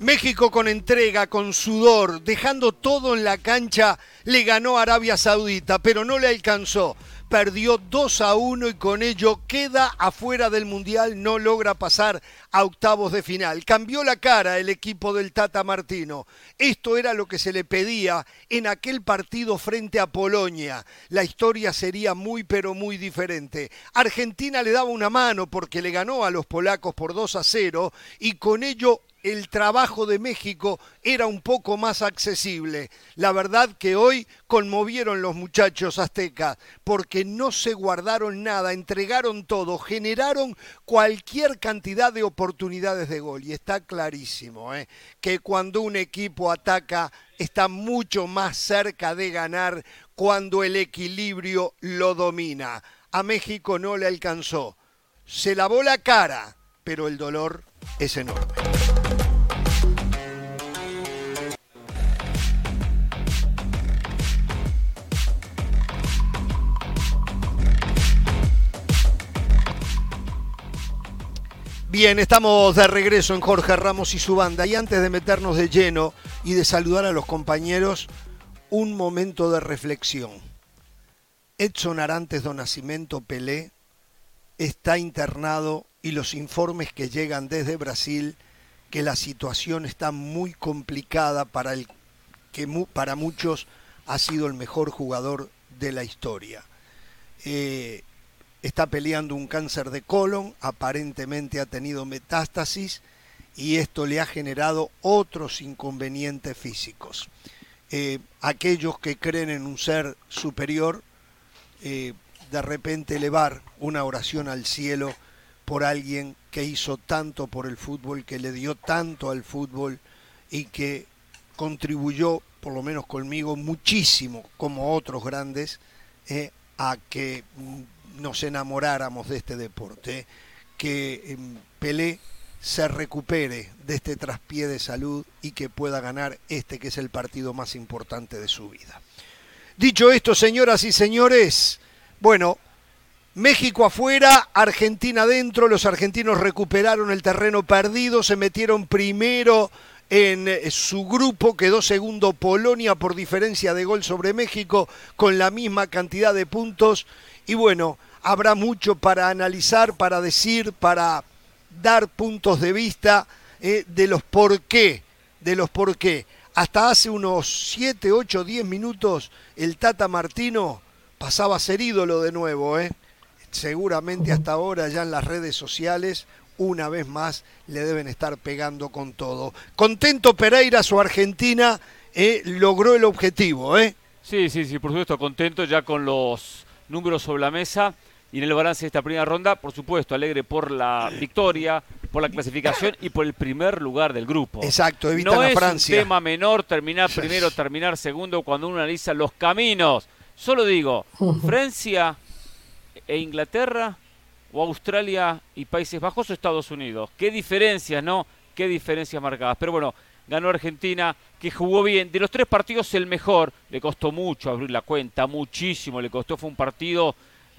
México con entrega, con sudor, dejando todo en la cancha, le ganó Arabia Saudita, pero no le alcanzó. Perdió 2 a 1 y con ello queda afuera del Mundial, no logra pasar a octavos de final. Cambió la cara el equipo del Tata Martino. Esto era lo que se le pedía en aquel partido frente a Polonia. La historia sería muy pero muy diferente. Argentina le daba una mano porque le ganó a los polacos por 2 a 0 y con ello el trabajo de México era un poco más accesible. La verdad que hoy conmovieron los muchachos aztecas porque no se guardaron nada, entregaron todo, generaron cualquier cantidad de oportunidades de gol. Y está clarísimo ¿eh? que cuando un equipo ataca está mucho más cerca de ganar cuando el equilibrio lo domina. A México no le alcanzó. Se lavó la cara, pero el dolor es enorme. Bien, estamos de regreso en Jorge Ramos y su banda. Y antes de meternos de lleno y de saludar a los compañeros, un momento de reflexión. Edson Arantes do Nascimento Pelé está internado y los informes que llegan desde Brasil que la situación está muy complicada para el que para muchos ha sido el mejor jugador de la historia. Eh, está peleando un cáncer de colon, aparentemente ha tenido metástasis y esto le ha generado otros inconvenientes físicos. Eh, aquellos que creen en un ser superior, eh, de repente elevar una oración al cielo por alguien que hizo tanto por el fútbol, que le dio tanto al fútbol y que contribuyó, por lo menos conmigo, muchísimo, como otros grandes, eh, a que nos enamoráramos de este deporte, que em, Pelé se recupere de este traspié de salud y que pueda ganar este que es el partido más importante de su vida. Dicho esto, señoras y señores, bueno, México afuera, Argentina adentro, los argentinos recuperaron el terreno perdido, se metieron primero en eh, su grupo, quedó segundo Polonia por diferencia de gol sobre México con la misma cantidad de puntos y bueno, habrá mucho para analizar, para decir, para dar puntos de vista eh, de los por qué, de los por qué. Hasta hace unos 7, 8, 10 minutos el Tata Martino pasaba a ser ídolo de nuevo. ¿eh? Seguramente hasta ahora ya en las redes sociales una vez más le deben estar pegando con todo. Contento Pereira, su Argentina eh, logró el objetivo. ¿eh? Sí, sí, sí, por supuesto, contento ya con los números sobre la mesa y en el balance de esta primera ronda, por supuesto, alegre por la victoria, por la clasificación y por el primer lugar del grupo. Exacto, evita no la Francia. es un tema menor terminar primero, terminar segundo cuando uno analiza los caminos. Solo digo, Francia e Inglaterra o Australia y Países Bajos o Estados Unidos. Qué diferencias, ¿no? Qué diferencias marcadas. Pero bueno, ganó Argentina, que jugó bien. De los tres partidos el mejor. Le costó mucho abrir la cuenta, muchísimo. Le costó, fue un partido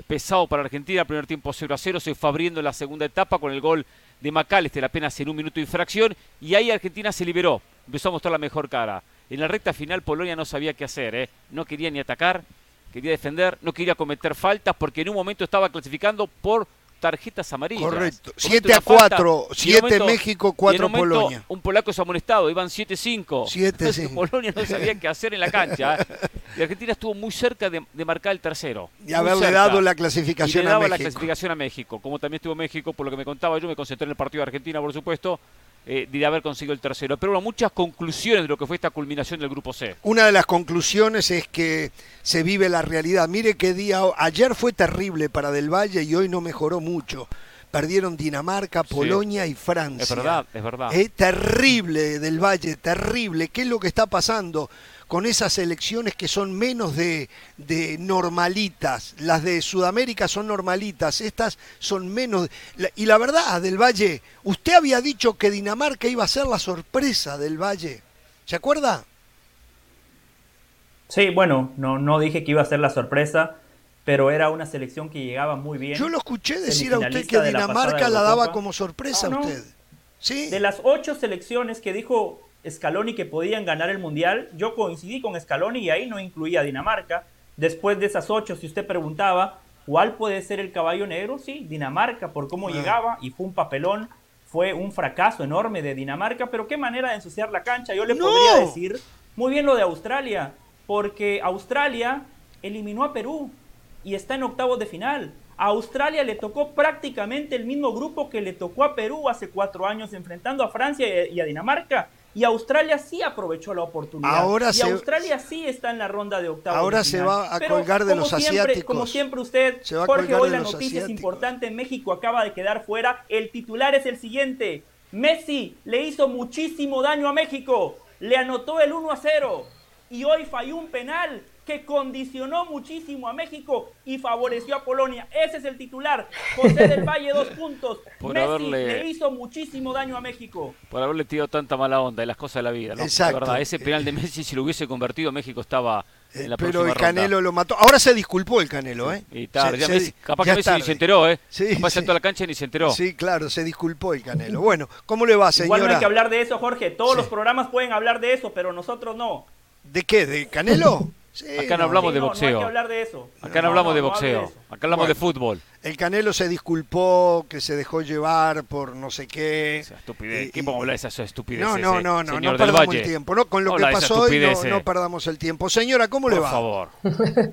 pesado para Argentina, primer tiempo 0 a 0, se fue abriendo la segunda etapa con el gol de McAllister apenas en un minuto de infracción y ahí Argentina se liberó, empezó a mostrar la mejor cara. En la recta final Polonia no sabía qué hacer, ¿eh? no quería ni atacar, quería defender, no quería cometer faltas porque en un momento estaba clasificando por tarjetas amarillas. Correcto. 7 a 4, 7 México, 4 Polonia. Un polaco se ha amonestado, iban 7-5. 7 sí. Polonia no sabía qué hacer en la cancha. ¿eh? Y Argentina estuvo muy cerca de, marcar el tercero. Y haberle dado la clasificación y le daba la clasificación a México. Como también estuvo México, por lo que me contaba yo, me concentré en el partido de Argentina, por supuesto. Eh, de haber conseguido el tercero. Pero bueno, muchas conclusiones de lo que fue esta culminación del grupo C. Una de las conclusiones es que se vive la realidad. Mire qué día, ayer fue terrible para Del Valle y hoy no mejoró mucho. Perdieron Dinamarca, Polonia y Francia. Es verdad, es verdad. Es terrible Del Valle, terrible. ¿Qué es lo que está pasando? Con esas elecciones que son menos de, normalitas. Las de Sudamérica son normalitas, estas son menos. Y la verdad, del Valle, usted había dicho que Dinamarca iba a ser la sorpresa del Valle. ¿Se acuerda? Sí, bueno, no, no dije que iba a ser la sorpresa, pero era una selección que llegaba muy bien. Yo lo escuché decir a usted que Dinamarca la, daba como sorpresa a usted. Sí. De las ocho selecciones que dijo Scaloni que podían ganar el Mundial, yo coincidí con Scaloni y ahí no incluía a Dinamarca. Después de esas ocho, si usted preguntaba cuál puede ser el caballo negro, sí, Dinamarca, por cómo Ah. llegaba y fue un papelón, fue un fracaso enorme de Dinamarca, pero qué manera de ensuciar la cancha. Yo le ¡No! podría decir muy bien lo de Australia, porque Australia eliminó a Perú y está en octavos de final. A Australia le tocó prácticamente el mismo grupo que le tocó a Perú hace cuatro años enfrentando a Francia y a Dinamarca. Y Australia sí aprovechó la oportunidad. Ahora y se- Australia sí está en la ronda de octavos. Ahora de se va a Pero colgar de los siempre- asiáticos. Como siempre usted, Jorge, hoy la noticia es importante. México acaba de quedar fuera. El titular es el siguiente. Messi le hizo muchísimo daño a México. Le anotó el 1 a 0. Y hoy falló un penal que condicionó muchísimo a México y favoreció a Polonia. Ese es el titular. José del Valle, dos puntos. Por Messi haberle- le hizo muchísimo daño a México. Por haberle tirado tanta mala onda de las cosas de la vida, ¿no? Exacto. De verdad, ese penal de Messi, si lo hubiese convertido, México estaba Eh, en la pero el Canelo ronda. lo mató. Ahora se disculpó el Canelo, ¿eh? Y tarde, Se- ya se- Messi- capaz ya que es Messi ni se enteró, ¿eh? Sí, capaz sí. saltó a la cancha y ni se enteró. Sí, claro, se disculpó el Canelo. Bueno, ¿cómo le va, Igual no hay señora? que hablar de eso, Jorge. Todos Sí. los programas pueden hablar de eso, pero nosotros no. ¿De qué? ¿De Canelo? Sí, Acá no hablamos Sí, de boxeo. No hay que hablar de eso. Acá no, hablamos de boxeo, acá hablamos de fútbol. El Canelo se disculpó, que se dejó llevar por no sé qué. Esa estupidez. Y- ¿Qué y- podemos hablar de esas estupideces? No, no, eh, no, no, señor no perdamos Valle? el tiempo. No, con lo que pasó hoy no, perdamos el tiempo. Señora, ¿cómo le Por va? favor.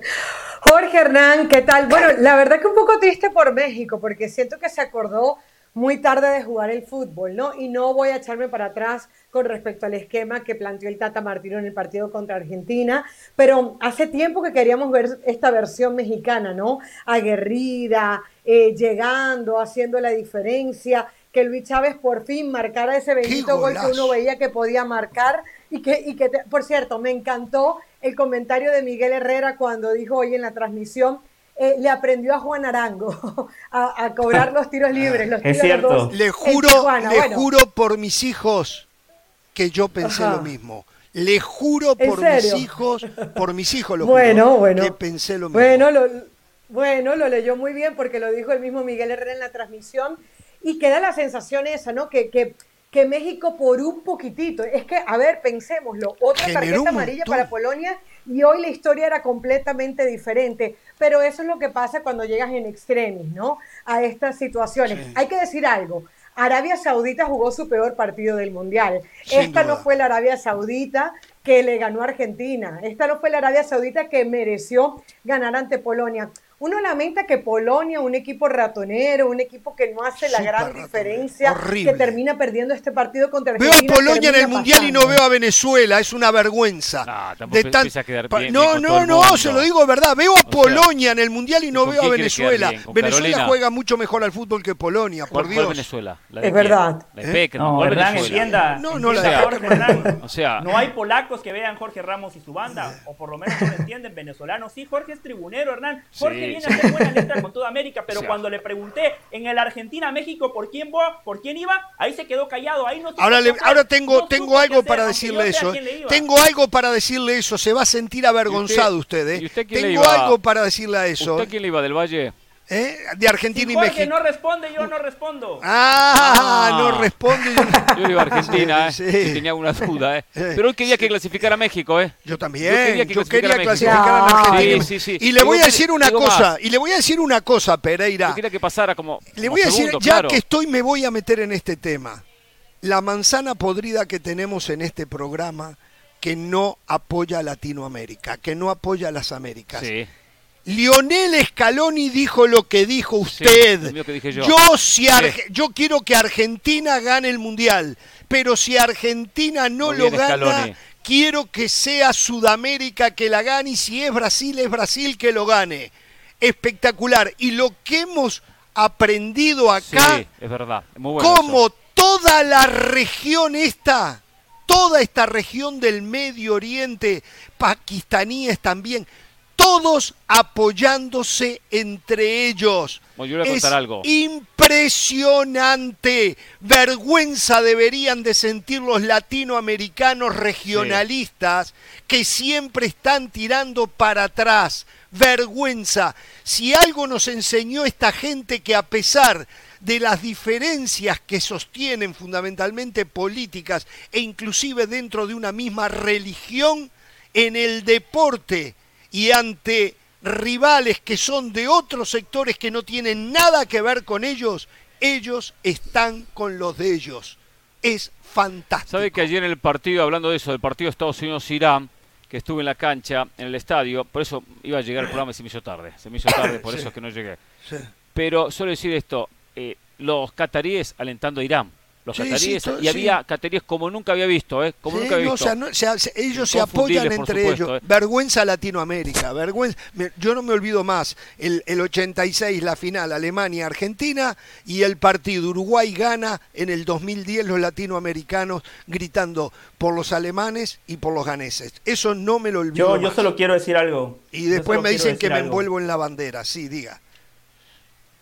Jorge Hernán, ¿qué tal? Bueno, la verdad que un poco triste por México, porque siento que se acordó muy tarde de jugar el fútbol, ¿no? Y no voy a echarme para atrás con respecto al esquema que planteó el Tata Martino en el partido contra Argentina, pero hace tiempo que queríamos ver esta versión mexicana, ¿no? Aguerrida, eh, llegando, haciendo la diferencia, que Luis Chávez por fin marcara ese bendito gol que uno veía que podía marcar y que, y que te- por cierto, me encantó el comentario de Miguel Herrera cuando dijo hoy en la transmisión, eh, le aprendió a Juan Arango a, a cobrar los tiros libres. Los Es tiros cierto. los Le juro, Tijuana. le Bueno, juro por mis hijos que yo pensé Ajá. lo mismo. Le juro ¿En por mis hijos, por mis hijos lo Bueno, juro, bueno. que pensé lo mismo. Bueno lo, bueno, lo leyó muy bien porque lo dijo el mismo Miguel Herrera en la transmisión y queda la sensación esa, ¿no? Que, que, que México por un poquitito, es que, a ver, pensémoslo, otra Generó tarjeta amarilla para Polonia y hoy la historia era completamente diferente, pero eso es lo que pasa cuando llegas en extremis, ¿no? A estas situaciones. Sí. Hay que decir algo. Arabia Saudita jugó su peor partido del Mundial. Sin Esta no fue la Arabia Saudita que le ganó a Argentina. Esta no fue la Arabia Saudita que mereció ganar ante Polonia. Uno lamenta que Polonia, un equipo ratonero, un equipo que no hace la gran ratonero. diferencia, Horrible. que termina perdiendo este partido contra Veo Argentina. a Polonia en el Mundial y no veo a Venezuela, es una vergüenza. No, De tan- bien- no, bien no, se lo digo de verdad. Veo a Polonia en el Mundial y no ¿con veo a Venezuela. Venezuela Carolina? juega mucho mejor al fútbol que Polonia, por ¿Cuál, cuál Dios. Venezuela? ¿La Es quién? verdad. La de ¿Eh? No. No, no la entienda, de Jorge, Hernán. O sea, No hay polacos que vean Jorge Ramos y su banda, o por lo menos no lo entienden venezolanos. Sí, Jorge es tribunero, Hernán. Jorge Sí, viene a hacer buena letra con toda América, pero cuando le pregunté en el Argentina-México por quién va, por quién iba, ahí se quedó callado. Ahí no Ahora, le- hacer, ahora tengo, no tengo algo hacer, para aunque decirle eso. Tengo algo para decirle eso. Se va a sentir avergonzado ¿Y usted, ¿eh? y usted quién le Tengo algo para decirle a eso. ¿Usted quién le iba del Valle? ¿Eh? De Argentina Si y Jorge México. no responde, yo no respondo. Ah, Ah. no responde. Yo iba a Argentina, ¿eh? Sí. Si tenía alguna duda, ¿eh? Pero hoy quería que clasificara a México, ¿eh? Yo también. Yo quería que Yo quería clasificara a clasificar a. Argentina. Sí, sí, sí. Y le Digo, voy a decir una digo cosa. más. Y le voy a decir una cosa, Pereira. Yo quería que pasara como. Le como voy a decir, segundo, ya claro. que estoy, me voy a meter en este tema. La manzana podrida que tenemos en este programa que no apoya a Latinoamérica, que no apoya a las Américas. Sí. Lionel Scaloni dijo lo que dijo usted. que yo. si yo quiero que Argentina gane el mundial, pero si Argentina no lo gana, Scaloni. quiero que sea Sudamérica que la gane y si es Brasil es Brasil que lo gane. Espectacular. Y lo que hemos aprendido acá, Sí, es verdad. es Muy bueno. como eso. toda la región esta, toda esta región del Medio Oriente, pakistaníes también, todos apoyándose entre ellos. Bueno, yo voy a es contar algo. impresionante. Vergüenza deberían de sentir los latinoamericanos regionalistas que siempre están tirando para atrás. Vergüenza. Si algo nos enseñó esta gente que a pesar de las diferencias que sostienen fundamentalmente políticas e inclusive dentro de una misma religión en el deporte y ante rivales que son de otros sectores que no tienen nada que ver con ellos, ellos están con los de ellos. Es fantástico. ¿Sabe que ayer en el partido, hablando de eso, del partido Estados Unidos-Irán, que estuve en la cancha, en el estadio, por eso iba a llegar el programa y se me hizo tarde. Se me hizo tarde, por eso es que no llegué. Pero suelo decir esto, eh, los cataríes alentando a Irán los cataríes y había cataríes como nunca había visto, ¿eh? Como nunca había visto. ellos se apoyan entre ellos. ¿eh? Vergüenza Latinoamérica, vergüenza. Yo no me olvido más el, el 86 la final Alemania Argentina y el partido Uruguay gana en el 2010 los latinoamericanos gritando por los alemanes y por los ganeses. Eso no me lo olvido. Yo, yo solo quiero decir algo. Y después me dicen que me envuelvo en la bandera. Sí, diga.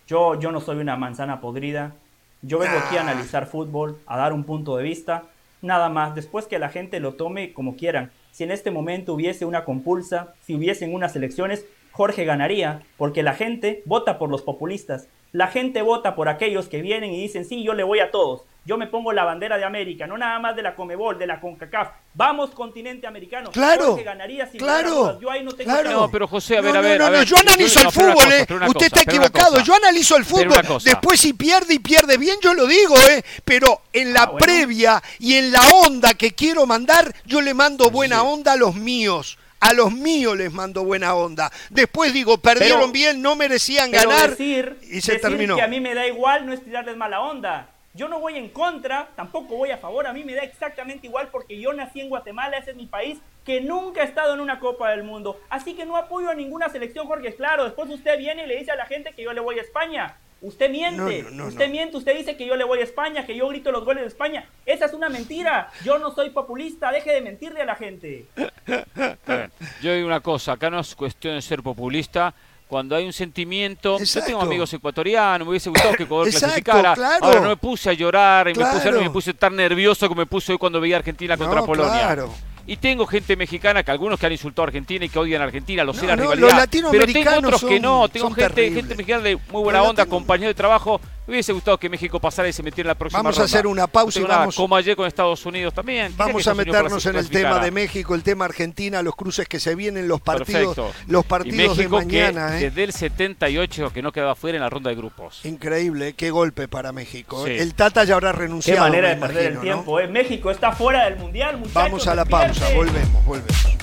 Yo, yo no soy una manzana podrida yo vengo aquí a analizar fútbol, a dar un punto de vista, nada más, después que la gente lo tome como quieran. Si en este momento hubiese una compulsa, si hubiesen unas elecciones, Jorge ganaría, porque la gente vota por los populistas. La gente vota por aquellos que vienen y dicen, sí, yo le voy a todos. Yo me pongo la bandera de América, no nada más de la Comebol, de la CONCACAF. Vamos, continente americano. Claro. ganaría sin claro. Yo ahí no tengo claro. No, pero José, a ver, a ver. No, no, yo analizo el fútbol, ¿eh? Usted está equivocado. Yo analizo el fútbol. Después, si pierde y pierde bien, yo lo digo, ¿eh? Pero en la ah, previa y en la onda que quiero mandar, yo le mando buena onda a los míos. A los míos les mando buena onda. Después digo, perdieron bien, no merecían ganar y se terminó. que a mí me da igual no es tirarles mala onda. Yo no voy en contra, tampoco voy a favor, a mí me da exactamente igual porque yo nací en Guatemala, ese es mi país, que nunca he estado en una Copa del Mundo. Así que no apoyo a ninguna selección, Jorge. Claro, después usted viene y le dice a la gente que yo le voy a España. Usted miente, usted miente, usted dice que yo le voy a España, que yo grito los goles de España. Esa es una mentira. Yo no soy populista, deje de mentirle a la gente. Yo digo una cosa, acá no es cuestión de ser populista. Cuando hay un sentimiento, yo tengo amigos ecuatorianos, me hubiese gustado que Ecuador clasificara. Ahora no me puse a llorar y me, puse, me puse tan nervioso como me puse hoy cuando veía Argentina contra Polonia. Y tengo gente mexicana que algunos que han insultado a Argentina y que odian a Argentina, lo sé la rivalidad. pero tengo otros que no, tengo gente, gente mexicana de muy buena onda, compañeros de trabajo me hubiese gustado que México pasara y se metiera en la próxima Vamos a hacer una pausa y vamos. como ayer con Estados Unidos también. Vamos a meternos en el tema de México, el tema Argentina, los cruces que se vienen, los partidos, los partidos de mañana. ¿eh? Desde el 78 que no quedaba fuera en la ronda de grupos. Increíble, qué golpe para México. ¿eh? El Tata ya habrá renunciado. Qué manera de perder el tiempo. ¿eh? México está fuera del mundial, muchachos. Vamos a la pausa, volvemos, volvemos.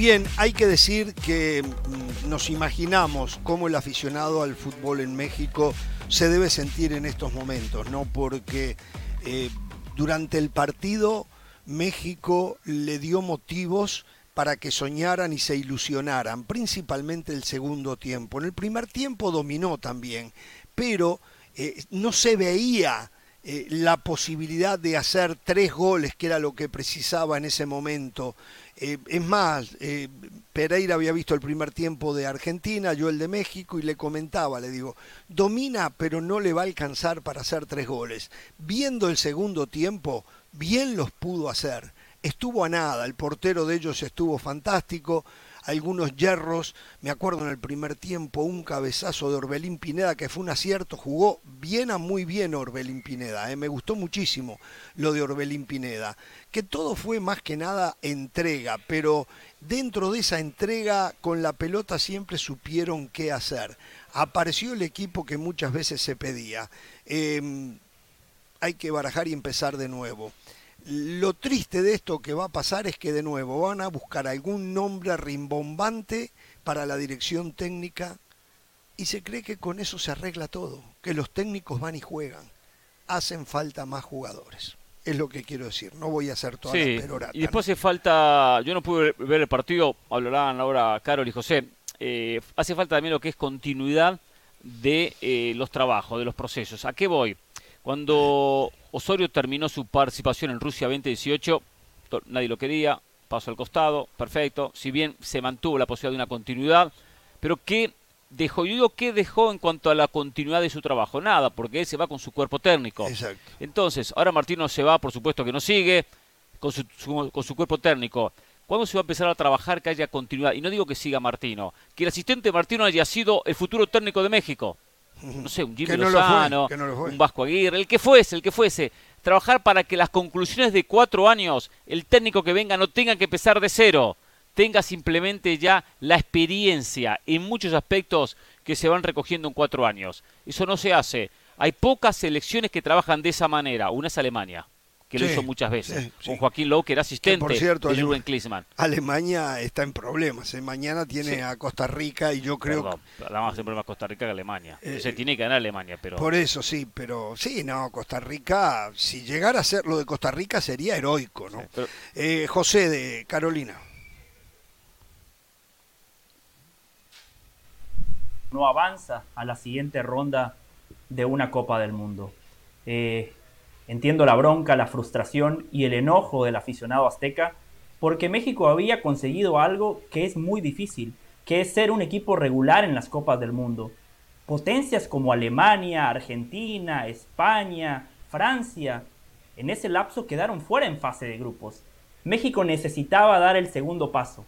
Bien, hay que decir que mm, nos imaginamos cómo el aficionado al fútbol en México se debe sentir en estos momentos, ¿no? Porque eh, durante el partido México le dio motivos para que soñaran y se ilusionaran, principalmente el segundo tiempo. En el primer tiempo dominó también, pero eh, no se veía eh, la posibilidad de hacer tres goles, que era lo que precisaba en ese momento. Eh, es más, eh, Pereira había visto el primer tiempo de Argentina, yo el de México, y le comentaba, le digo, domina, pero no le va a alcanzar para hacer tres goles. Viendo el segundo tiempo, bien los pudo hacer. Estuvo a nada, el portero de ellos estuvo fantástico, algunos hierros. Me acuerdo en el primer tiempo un cabezazo de Orbelín Pineda que fue un acierto, jugó bien a muy bien Orbelín Pineda, ¿eh? me gustó muchísimo lo de Orbelín Pineda, que todo fue más que nada entrega, pero dentro de esa entrega con la pelota siempre supieron qué hacer. Apareció el equipo que muchas veces se pedía. Em, hay que barajar y empezar de nuevo. Lo triste de esto que va a pasar es que de nuevo van a buscar algún nombre rimbombante para la dirección técnica y se cree que con eso se arregla todo, que los técnicos van y juegan. Hacen falta más jugadores. Es lo que quiero decir, no voy a hacer toda la perorata. Y después hace falta, yo no pude ver el partido, hablarán ahora Carol y José, eh, hace falta también lo que es continuidad de eh, los trabajos, de los procesos. ¿A qué voy? Cuando Osorio terminó su participación en Rusia 2018, nadie lo quería, pasó al costado, perfecto, si bien se mantuvo la posibilidad de una continuidad, pero ¿qué dejó? Yo digo, ¿qué dejó en cuanto a la continuidad de su trabajo? Nada, porque él se va con su cuerpo técnico. Entonces, ahora Martino se va, por supuesto que no sigue, con su, con su cuerpo técnico. ¿Cuándo se va a empezar a trabajar que haya continuidad? Y no digo que siga Martino, que el asistente Martino haya sido el futuro técnico de México. No sé, un Jimmy Lozano, un Vasco Aguirre, el que fuese, el que fuese. Trabajar para que las conclusiones de cuatro años, el técnico que venga no tenga que empezar de cero, tenga simplemente ya la experiencia en muchos aspectos que se van recogiendo en cuatro años. Eso no se hace. Hay pocas selecciones que trabajan de esa manera. Una es Alemania que lo hizo muchas veces, con Joaquín Lowe, que era asistente por cierto, de Jürgen Klinsmann. Alemania está en problemas. ¿eh? Mañana tiene a Costa Rica y yo creo Perdón, que... Vamos a más Costa Rica que Alemania. Eh, se tiene que ganar Alemania, pero... Por eso sí, pero sí, no, Costa Rica, si llegara a ser lo de Costa Rica sería heroico, ¿no? Eh, José de Carolina. No avanza a la siguiente ronda de una Copa del Mundo. Eh, Entiendo la bronca, la frustración y el enojo del aficionado azteca porque México había conseguido algo que es muy difícil, que es ser un equipo regular en las Copas del Mundo. Potencias como Alemania, Argentina, España, Francia, en ese lapso quedaron fuera en fase de grupos. México necesitaba dar el segundo paso,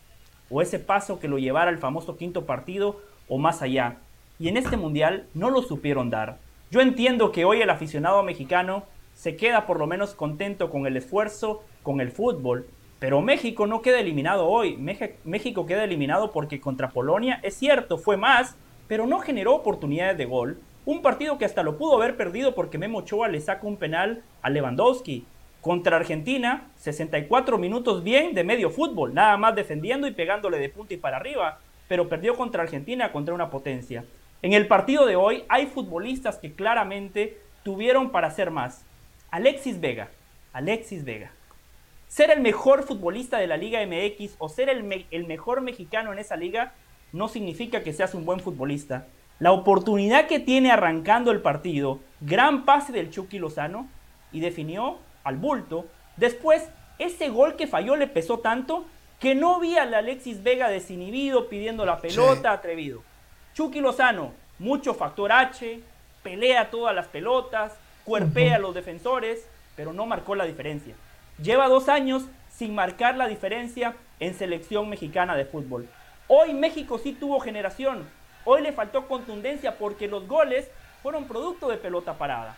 o ese paso que lo llevara al famoso quinto partido o más allá. Y en este mundial no lo supieron dar. Yo entiendo que hoy el aficionado mexicano se queda por lo menos contento con el esfuerzo, con el fútbol. Pero México no queda eliminado hoy. México queda eliminado porque contra Polonia, es cierto, fue más, pero no generó oportunidades de gol. Un partido que hasta lo pudo haber perdido porque Memo Ochoa le saca un penal a Lewandowski. Contra Argentina, 64 minutos bien de medio fútbol, nada más defendiendo y pegándole de punta y para arriba, pero perdió contra Argentina contra una potencia. En el partido de hoy hay futbolistas que claramente tuvieron para hacer más. Alexis Vega, Alexis Vega. Ser el mejor futbolista de la Liga MX o ser el, el mejor mexicano en esa liga no significa que seas un buen futbolista. La oportunidad que tiene arrancando el partido, gran pase del Chucky Lozano y definió al bulto. Después, ese gol que falló le pesó tanto que no vi al Alexis Vega desinhibido pidiendo la pelota, atrevido. Chucky Lozano, mucho factor H, pelea todas las pelotas, cuerpea a los defensores, pero no marcó la diferencia. Lleva dos años sin marcar la diferencia en selección mexicana de fútbol. Hoy México sí tuvo generación, hoy le faltó contundencia porque los goles fueron producto de pelota parada.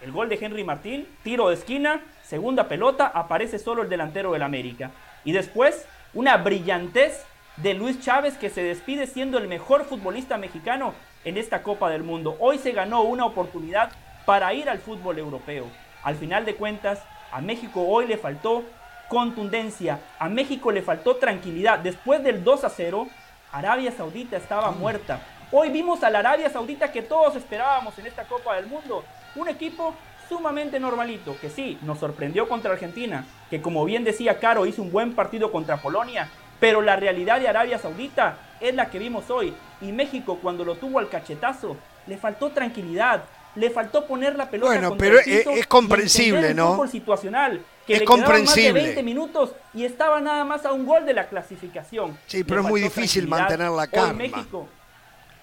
El gol de Henry Martín, tiro de esquina, segunda pelota, aparece solo el delantero del América. Y después, una brillantez de Luis Chávez que se despide siendo el mejor futbolista mexicano en esta Copa del Mundo. Hoy se ganó una oportunidad para ir al fútbol europeo. Al final de cuentas, a México hoy le faltó contundencia, a México le faltó tranquilidad. Después del 2 a 0, Arabia Saudita estaba muerta. Hoy vimos a la Arabia Saudita que todos esperábamos en esta Copa del Mundo. Un equipo sumamente normalito, que sí, nos sorprendió contra Argentina, que como bien decía Caro, hizo un buen partido contra Polonia, pero la realidad de Arabia Saudita es la que vimos hoy. Y México cuando lo tuvo al cachetazo, le faltó tranquilidad, le faltó poner la pelota bueno, pero es, comprensible, ¿no? situacional, que es comprensible. Más de 20 minutos y estaba nada más a un gol de la clasificación. Sí, pero es muy difícil mantener la calma. México,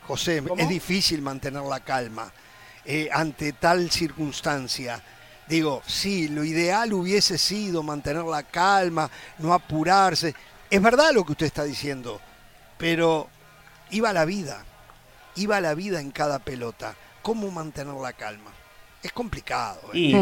José, es difícil mantener la calma eh, ante tal circunstancia. Digo, sí, lo ideal hubiese sido mantener la calma, no apurarse. Es verdad lo que usted está diciendo, pero iba la vida, iba la vida en cada pelota cómo mantener la calma. Es complicado. ¿eh? Y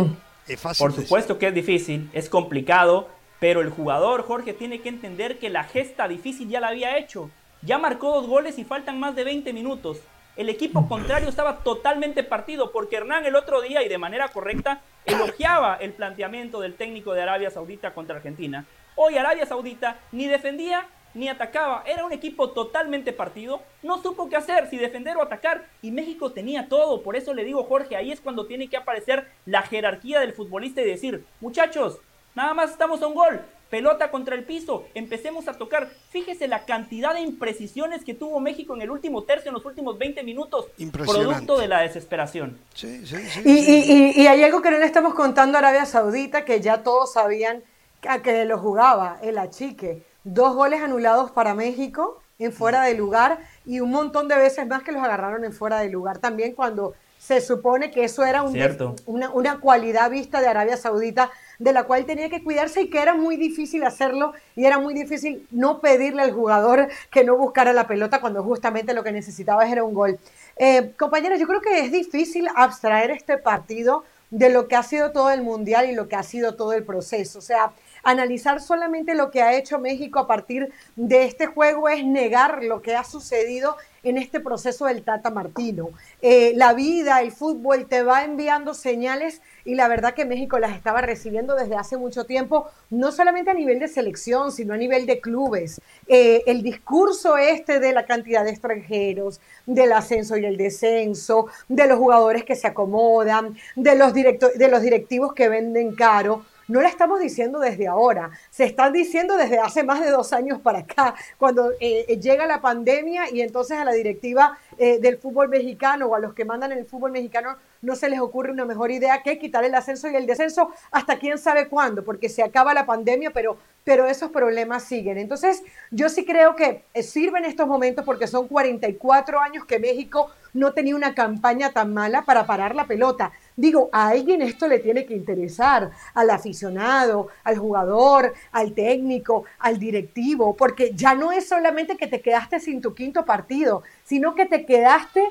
es fácil por supuesto que es difícil, es complicado, pero el jugador, Jorge, tiene que entender que la gesta difícil ya la había hecho. Ya marcó dos goles y faltan más de 20 minutos. El equipo contrario estaba totalmente partido porque Hernán el otro día y de manera correcta elogiaba el planteamiento del técnico de Arabia Saudita contra Argentina. Hoy Arabia Saudita ni defendía ni atacaba. Era un equipo totalmente partido. No supo qué hacer, si defender o atacar. Y México tenía todo. Por eso le digo, Jorge, ahí es cuando tiene que aparecer la jerarquía del futbolista y decir, muchachos, nada más estamos a un gol. Pelota contra el piso, empecemos a tocar. Fíjese la cantidad de imprecisiones que tuvo México en el último tercio, en los últimos 20 minutos, producto de la desesperación. Sí, sí, sí, y, y, hay algo que no le estamos contando a Arabia Saudita, que ya todos sabían a que lo jugaba, el achique dos goles anulados para México en fuera de lugar y un montón de veces más que los agarraron en fuera de lugar también cuando se supone que eso era un una, una, cualidad vista de Arabia Saudita de la cual tenía que cuidarse y que era muy difícil hacerlo y era muy difícil no pedirle al jugador que no buscara la pelota cuando justamente lo que necesitaba era un gol. Eh, compañeros, yo creo que es difícil abstraer este partido de lo que ha sido todo el mundial y lo que ha sido todo el proceso. O sea, analizar solamente lo que ha hecho México a partir de este juego es negar lo que ha sucedido en este proceso del Tata Martino. Eh, la vida, el fútbol te va enviando señales y la verdad que México las estaba recibiendo desde hace mucho tiempo, no solamente a nivel de selección, sino a nivel de clubes. Eh, el discurso este de la cantidad de extranjeros, del ascenso y el descenso, de los jugadores que se acomodan, de los, de los directivos que venden caro, no la estamos diciendo desde ahora, se están diciendo desde hace más de dos años para acá, cuando eh, eh, llega la pandemia y entonces a la directiva eh, del fútbol mexicano o a los que mandan el fútbol mexicano no se les ocurre una mejor idea que quitar el ascenso y el descenso hasta quién sabe cuándo, porque se acaba la pandemia, pero, pero esos problemas siguen. Entonces, yo sí creo que sirve en estos momentos porque son 44 años que México no tenía una campaña tan mala para parar la pelota. Digo, a alguien esto le tiene que interesar, al aficionado, al jugador, al técnico, al directivo, porque ya no es solamente que te quedaste sin tu quinto partido, sino que te quedaste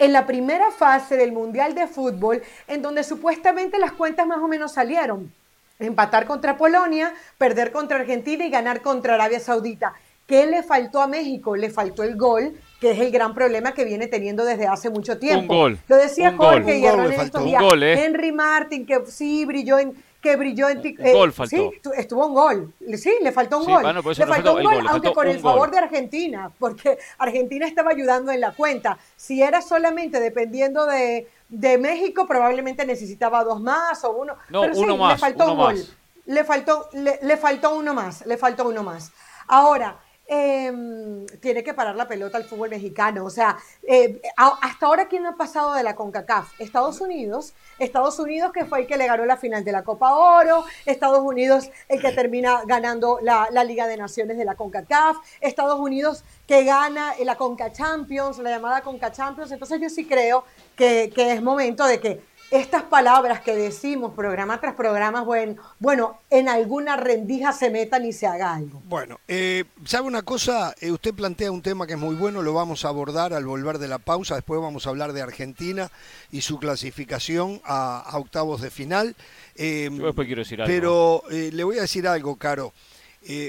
en la primera fase del Mundial de Fútbol, en donde supuestamente las cuentas más o menos salieron. Empatar contra Polonia, perder contra Argentina y ganar contra Arabia Saudita. ¿Qué le faltó a México? Le faltó el gol, que es el gran problema que viene teniendo desde hace mucho tiempo. Un gol. Lo decía Jorge y Hernán en estos días. Gol, ¿eh? Henry Martin, que sí brilló en, que brilló en eh, gol faltó. Sí, estuvo un gol. Sí, le faltó un gol. le faltó un gol, aunque con el favor de Argentina, porque Argentina estaba ayudando en la cuenta. Si era solamente dependiendo de, de México, probablemente necesitaba dos más o uno. No, uno más. Le faltó un gol. Le faltó, le, le faltó uno más. Le faltó uno más. Ahora, Em, tiene que parar la pelota al fútbol mexicano. O sea, eh, hasta ahora, ¿quién ha pasado de la CONCACAF? Estados Unidos. Estados Unidos que fue el que le ganó la final de la Copa Oro. Estados Unidos el que termina ganando la, Liga de Naciones de la CONCACAF. Estados Unidos que gana la CONCA Champions, la llamada CONCA Champions. Entonces yo sí creo que, que es momento de que estas palabras que decimos programa tras programa, bueno, bueno en alguna rendija se metan y se haga algo. Bueno, eh, ¿sabe una cosa? Eh, usted plantea un tema que es muy bueno, lo vamos a abordar al volver de la pausa, después vamos a hablar de Argentina y su clasificación a, octavos de final. Eh, Yo después quiero decir algo. Pero le voy a decir algo, Caro.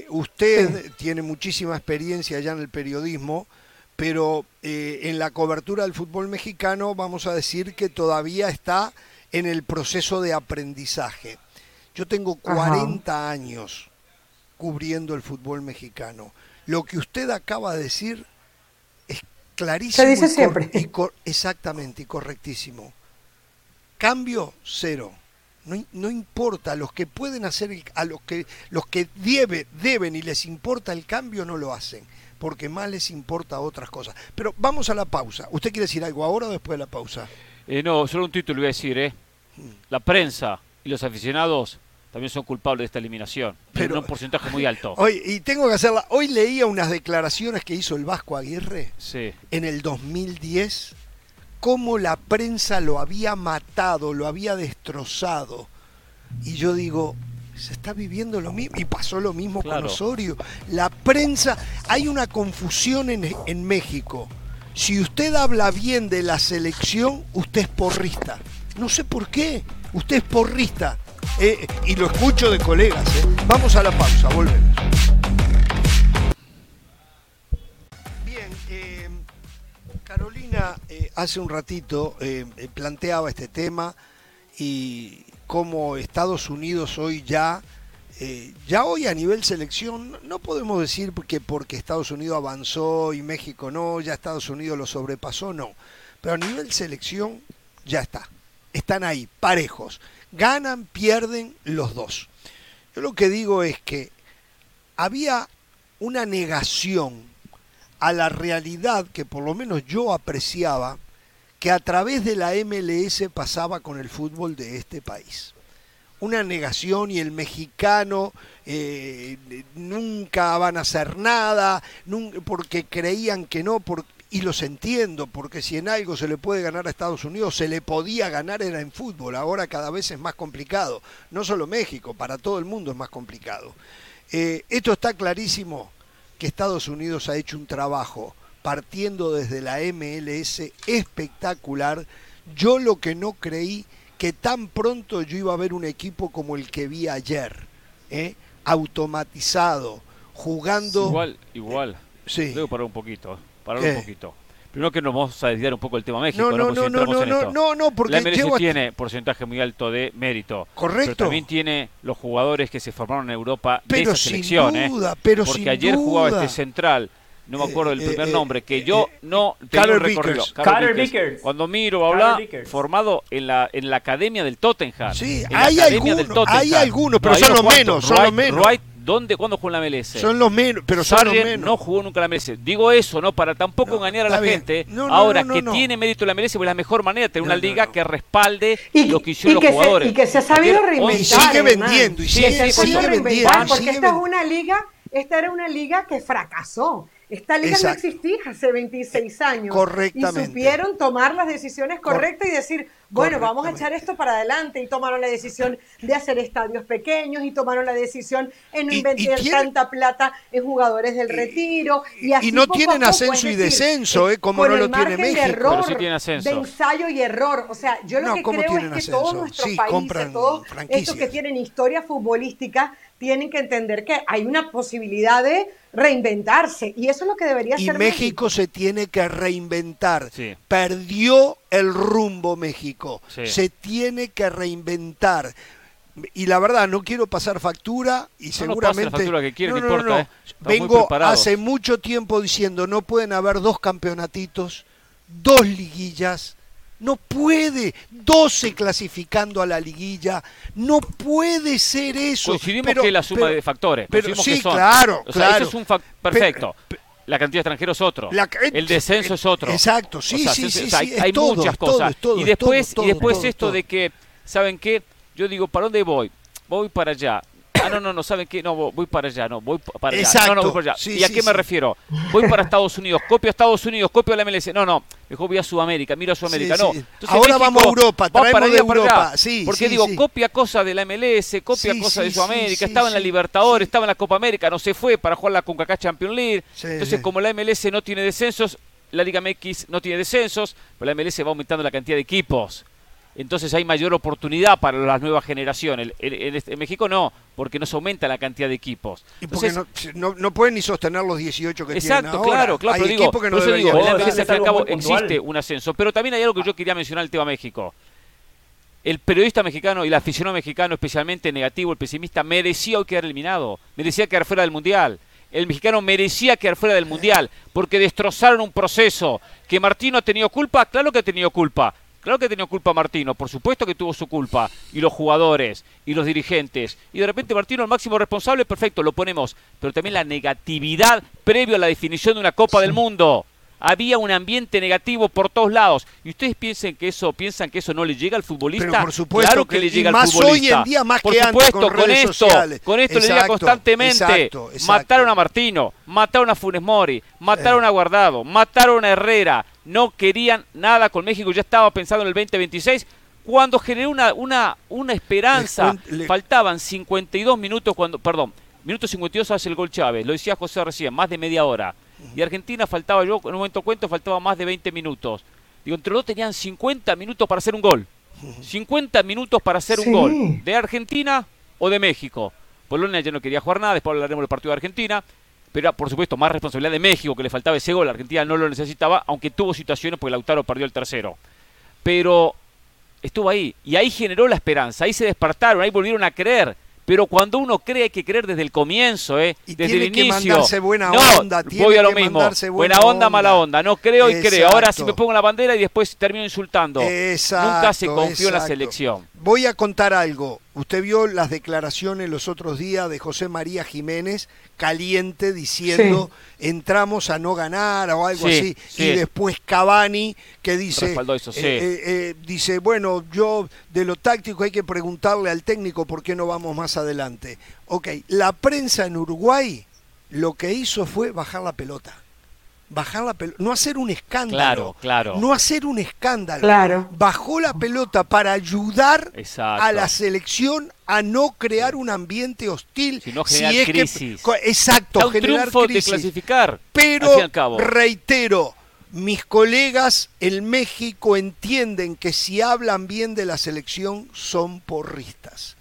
usted tiene muchísima experiencia ya en el periodismo pero eh, en la cobertura del fútbol mexicano vamos a decir que todavía está en el proceso de aprendizaje. Yo tengo 40 años cubriendo el fútbol mexicano. Lo que usted acaba de decir es clarísimo. Se dice siempre. exactamente, y correctísimo. Cambio cero. No, importa, los que pueden hacer, a los que, los que deben y les importa el cambio no lo hacen porque más les importa otras cosas. Pero vamos a la pausa. ¿Usted quiere decir algo ahora o después de la pausa? Eh, no, solo un título voy a decir, ¿eh? Mm. La prensa y los aficionados también son culpables de esta eliminación, pero en un porcentaje muy alto. Hoy, y tengo que hacerla. Hoy leía unas declaraciones que hizo el Vasco Aguirre sí. en el 2010, cómo la prensa lo había matado, lo había destrozado. Y yo digo, se está viviendo lo mismo y pasó lo mismo con Osorio. La prensa, hay una confusión en, en, México. Si usted habla bien de la selección, usted es porrista. No sé por qué, usted es porrista. Eh, y lo escucho de colegas. Eh. Vamos a la pausa, volvemos. Bien, eh, Carolina hace un ratito planteaba este tema y, como Estados Unidos hoy ya, eh, ya hoy a nivel selección, no podemos decir que porque Estados Unidos avanzó y México no, ya Estados Unidos lo sobrepasó, no. Pero a nivel selección ya está. Están ahí, parejos. Ganan, pierden los dos. Yo lo que digo es que había una negación a la realidad que por lo menos yo apreciaba que a través de la MLS pasaba con el fútbol de este país. Una negación y el mexicano eh, nunca van a hacer nada, porque creían que no. y los entiendo, porque si en algo se le puede ganar a Estados Unidos, se le podía ganar era en fútbol, ahora cada vez es más complicado, no solo México, para todo el mundo es más complicado. Eh, esto está clarísimo que Estados Unidos ha hecho un trabajo partiendo desde la MLS espectacular. Yo lo que no creí que tan pronto yo iba a ver un equipo como el que vi ayer, ¿eh? automatizado, jugando. Igual, igual. Sí. Debo parar un poquito, parar ¿Qué? un poquito. Primero que nos vamos a desviar un poco el tema México, No, no, no, no, no, no, no, no, porque la MLS tiene porcentaje muy alto de mérito. Correcto. Pero también tiene los jugadores que se formaron en Europa Pero de esa sin selección, ¿eh? duda, pero Porque sin ayer jugaba este central, no me acuerdo del Eh, primer eh, nombre, que eh, yo eh, no un recorrido. Vickers. Carter Vickers. Cuando miro habla, formado en la en la academia del Tottenham. Sí, hay algunos, hay algunos, pero son los menos, son los menos. Wright, ¿dónde, ¿Cuándo jugó en la MLS? Son los menos, pero son los menos. no jugó nunca en la MLS. Digo eso, ¿no? Para tampoco No, engañar a la bien. gente. No, no, Ahora, no, no, que no. tiene mérito la MLS, pues la mejor manera de tener No, una liga no. que respalde Y- lo que y hicieron que los se- jugadores. y que se ha sabido reinventar. Y sigue vendiendo, y sigue- se ha sigue sabido vendiendo, reinventar, porque sigue esta es una liga, esta era una liga que fracasó. Esta liga Exacto. no existía hace 26 años. Correctamente. Y supieron tomar las decisiones correctas y decir, bueno, vamos a echar esto para adelante. Y tomaron la decisión de hacer estadios pequeños y tomaron la decisión en no Y- y invertir tanta plata en jugadores del retiro. Y, así no poco tienen poco, ascenso es y decir, descenso, ¿eh? Como con no el lo tiene margen de México. error, Pero sí tienen ascenso. De ensayo y error. O sea, yo lo No, que ¿cómo creo es que ascenso? todos nuestros Sí, países, todos estos que tienen historia futbolística, tienen que entender que hay una posibilidad de reinventarse. Y eso es lo que debería Y ser México se tiene que reinventar. Sí. Perdió el rumbo México. Sí. Se tiene que reinventar. Y la verdad, no quiero pasar factura y No seguramente... la factura que quieren, No, no no, importa, no. ¿eh? Vengo hace mucho tiempo diciendo, no pueden haber dos campeonatitos, dos liguillas. No puede, 12 clasificando a la liguilla, no puede ser eso. Coincidimos Pero- que es la suma pero- de factores. pero sí, que son. claro, O sea, claro. Eso es un perfecto. la cantidad de extranjeros es otro. La- el descenso es otro. Exacto, sí, O sea, sí, sí, o sea, sí, hay, todo, muchas todo, cosas. todo, y es después, y después esto de que, ¿saben qué? Yo digo, ¿para dónde voy? Voy para allá. Ah, no, no, no, ¿saben qué? No, voy para allá, no, voy pa- para allá. Exacto, No, no, voy para allá. sí, ¿Y a sí, qué me refiero? Voy para Estados Unidos, copio a Estados Unidos, copio a la MLS. No, no, mejor voy a Sudamérica, miro a Sudamérica. No. Entonces, Ahora vamos a Europa, traemos para de allá, para allá. Europa, sí, Porque digo, copia cosas de la MLS, copia cosas de Sudamérica, estaba en la Libertadores, estaba en la Copa América, no se fue para jugar la CONCACAF Champions League. Entonces, como la MLS no tiene descensos, la Liga MX no tiene descensos, pero la MLS va aumentando la cantidad de equipos. Entonces hay mayor oportunidad para las nuevas generaciones. En, en- este- en México no, porque no se aumenta la cantidad de equipos. Y porque Entonces, no, no, no pueden ni sostener los 18 que Exacto, tienen ahora. claro, claro, Hay pero digo, que no eso digo, la al fin y al algo cabo existe un ascenso, pero también hay algo que yo quería mencionar el tema México. El periodista mexicano y el aficionado mexicano, especialmente negativo, el pesimista, merecía hoy quedar eliminado, merecía quedar fuera del Mundial. El mexicano merecía quedar fuera del Mundial porque destrozaron un proceso. ¿Que Martino ha tenido culpa? Claro que ha tenido culpa. Claro que tenido culpa Martino, por supuesto que tuvo su culpa. Y los jugadores, y los dirigentes. Y de repente Martino, el máximo responsable, perfecto, lo ponemos. Pero también la negatividad previo a la definición de una Copa del Mundo. Había un ambiente negativo por todos lados. ¿Y ustedes piensan que eso, piensan que eso no le llega al futbolista? Pero por supuesto claro que- que, le llega más al futbolista. hoy en día más por que antes supuesto, con redes esto, sociales. con esto le llega Exacto, constantemente. exacto, exacto. Mataron a Martino, mataron a Funes Mori, mataron a Guardado, mataron a Herrera. No querían nada con México, ya estaba pensando en el 2026. Cuando generó una, una, una esperanza, cuen- le- faltaban 52 minutos cuando, perdón, minuto 52 hace el gol Chávez, lo decía José recién, más de media hora. Y Argentina faltaba, yo en un momento cuento, faltaba más de 20 minutos. Digo, entre los dos tenían 50 minutos para hacer un gol. 50 minutos para hacer Sí. un gol. ¿De Argentina o de México? Polonia ya no quería jugar nada, después hablaremos del partido de Argentina. Pero era, por supuesto, más responsabilidad de México, que le faltaba ese gol. Argentina no lo necesitaba, aunque tuvo situaciones porque Lautaro perdió el tercero. Pero estuvo ahí. Y ahí generó la esperanza. Ahí se despertaron, ahí volvieron a creer. Pero cuando uno cree hay que creer desde el comienzo, ¿eh? Y desde tiene el que inicio. mandarse buena no, onda, tiene voy a lo que mismo. Buena, buena onda, mala onda. No creo y creo. Ahora si Exacto. me pongo la bandera y después termino insultando. Exacto, Nunca se confió en la selección. Voy a contar algo. Usted vio las declaraciones los otros días de José María Jiménez caliente diciendo entramos a no ganar o algo Sí, así. sí. Y después Cavani que dice, eso, eh, eh, eh, dice, bueno, yo de lo táctico hay que preguntarle al técnico por qué no vamos más adelante. Ok, la prensa en Uruguay lo que hizo fue bajar la pelota. Bajar la pelota, no hacer un escándalo. Claro, claro. No hacer un escándalo. Claro. Bajó la pelota para ayudar Exacto. a la selección a no crear un ambiente hostil. Si no generar crisis. exacto, un generar triunfo crisis. de clasificar. al Pero fin y al cabo. reitero, mis colegas en México entienden que si hablan bien de la selección son porristas.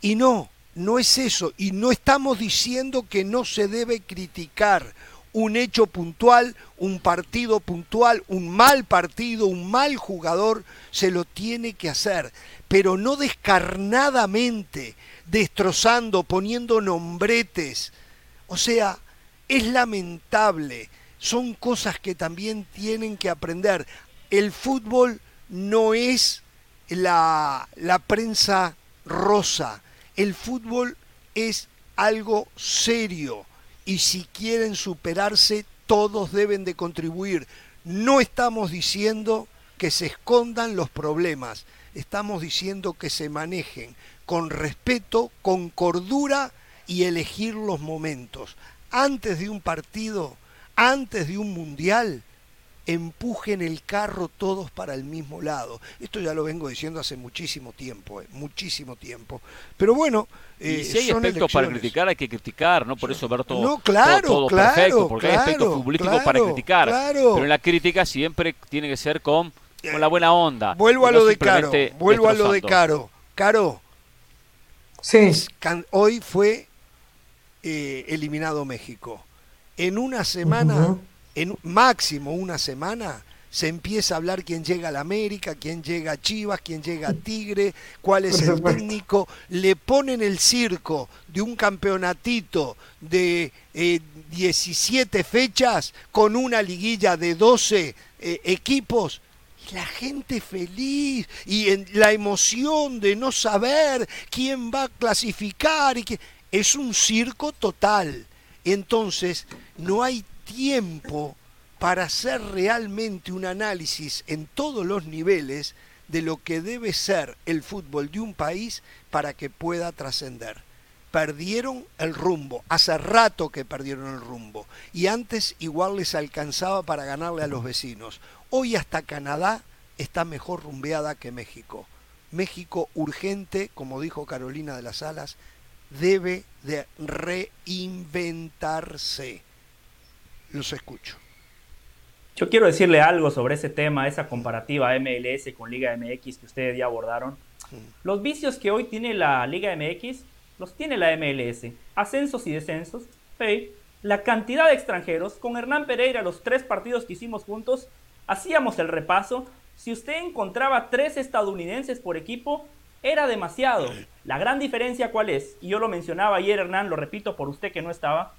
Y no, no es eso. Y no estamos diciendo que no se debe criticar un hecho puntual, un partido puntual, un mal partido, un mal jugador, se lo tiene que hacer. Pero no descarnadamente, destrozando, poniendo nombretes. O sea, es lamentable. Son cosas que también tienen que aprender. El fútbol no es la, la prensa rosa. El fútbol es algo serio. Y si quieren superarse, todos deben de contribuir. No estamos diciendo que se escondan los problemas. Estamos diciendo que se manejen con respeto, con cordura y elegir los momentos. Antes de un partido, antes de un mundial, empujen el carro todos para el mismo lado. Esto ya lo vengo diciendo hace muchísimo tiempo, eh, muchísimo tiempo. Pero bueno, eh, y si hay son aspectos para criticar, hay que criticar, no por eso ver todo, No, claro, todo, todo claro, perfecto, porque hay aspectos claro, futbolísticos para claro, criticar. claro. Pero en la crítica siempre tiene que ser con, con la buena onda. Vuelvo a no lo de Caro, vuelvo a lo de. Caro. Caro, Sí. hoy fue eh, eliminado México. En una semana, Ujú. en máximo una semana, se empieza a hablar quién llega a la América, quién llega a Chivas, quién llega a Tigre, cuál es el técnico. Le ponen el circo de un campeonatito de eh, 17 fechas con una liguilla de 12 eh, equipos. Y la gente feliz y en la emoción de no saber quién va a clasificar y que es un circo total. Entonces, no hay tiempo para hacer realmente un análisis en todos los niveles de lo que debe ser el fútbol de un país para que pueda trascender. Perdieron el rumbo, hace rato que perdieron el rumbo, y antes igual les alcanzaba para ganarle a los vecinos. Hoy hasta Canadá está mejor rumbeada que México. México urgente, como dijo Carolina de las Alas, debe de reinventarse. Los escucho. Yo quiero decirle algo sobre ese tema, esa comparativa MLS con Liga MX que ustedes ya abordaron. Los vicios que hoy tiene la Liga MX los tiene la MLS. Ascensos y descensos. sí. La cantidad de extranjeros. Con Hernán Pereira, los tres partidos que hicimos juntos, hacíamos el repaso. Si usted encontraba tres estadounidenses por equipo, era demasiado. La gran diferencia cuál es, y yo lo mencionaba ayer Hernán, lo repito por usted que no estaba,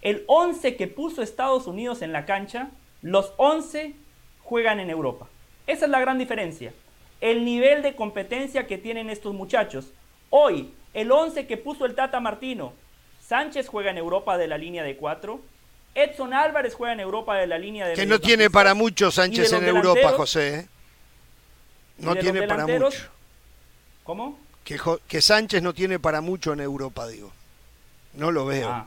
el 11 que puso Estados Unidos en la cancha, los 11 juegan en Europa. Esa es la gran diferencia. El nivel de competencia que tienen estos muchachos. Hoy, el 11 que puso el Tata Martino, Sánchez juega en Europa de la línea de 4, Edson Álvarez juega en Europa de la línea de Que no tiene para mucho Sánchez en Europa, José. ¿eh? No tiene para mucho. ¿Cómo? Que, que Sánchez no tiene para mucho en Europa, digo. No lo veo. Ah.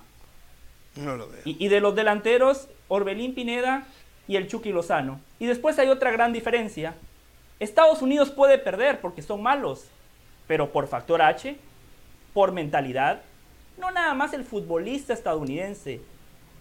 No lo veo. Y, y de los delanteros, Orbelín Pineda y el Chucky Lozano. Y después hay otra gran diferencia. Estados Unidos puede perder porque son malos, pero por factor H, por mentalidad, no nada más el futbolista estadounidense,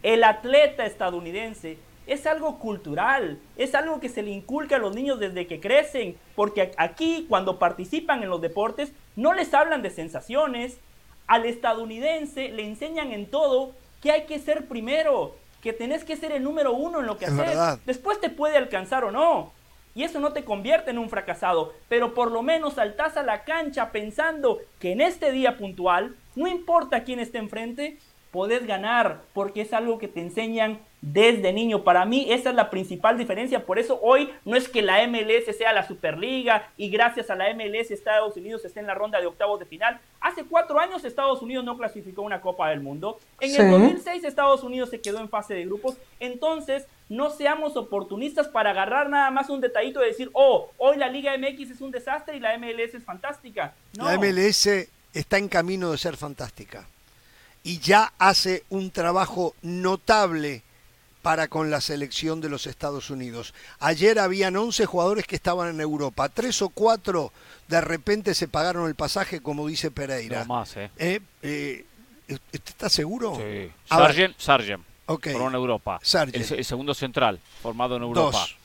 el atleta estadounidense. Es algo cultural, es algo que se le inculca a los niños desde que crecen, porque aquí cuando participan en los deportes no les hablan de sensaciones, al estadounidense le enseñan en todo que hay que ser primero, que tenés que ser el número uno en lo que Es haces. verdad. Después te puede alcanzar o no. Y eso no te convierte en un fracasado, pero por lo menos saltás a la cancha pensando que en este día puntual, no importa quién esté enfrente, podés ganar, porque es algo que te enseñan desde niño. Para mí esa es la principal diferencia, por eso hoy no es que la MLS sea la Superliga y gracias a la MLS Estados Unidos esté en la ronda de octavos de final. Hace cuatro años Estados Unidos no clasificó una Copa del Mundo. En Sí. el 2006 Estados Unidos se quedó en fase de grupos. Entonces, no seamos oportunistas para agarrar nada más un detallito y decir, oh, hoy la Liga MX es un desastre y la MLS es fantástica. No. La MLS está en camino de ser fantástica. Y ya hace un trabajo notable para con la selección de los Estados Unidos. Ayer habían 11 jugadores que estaban en Europa, tres o cuatro de repente se pagaron el pasaje, como dice Pereira. No más, ¿eh? Eh, eh, ¿Usted está seguro? Sí. Sargent, Sargent. Formado en Europa. Sargent. El, el segundo central, formado en Europa. Dos.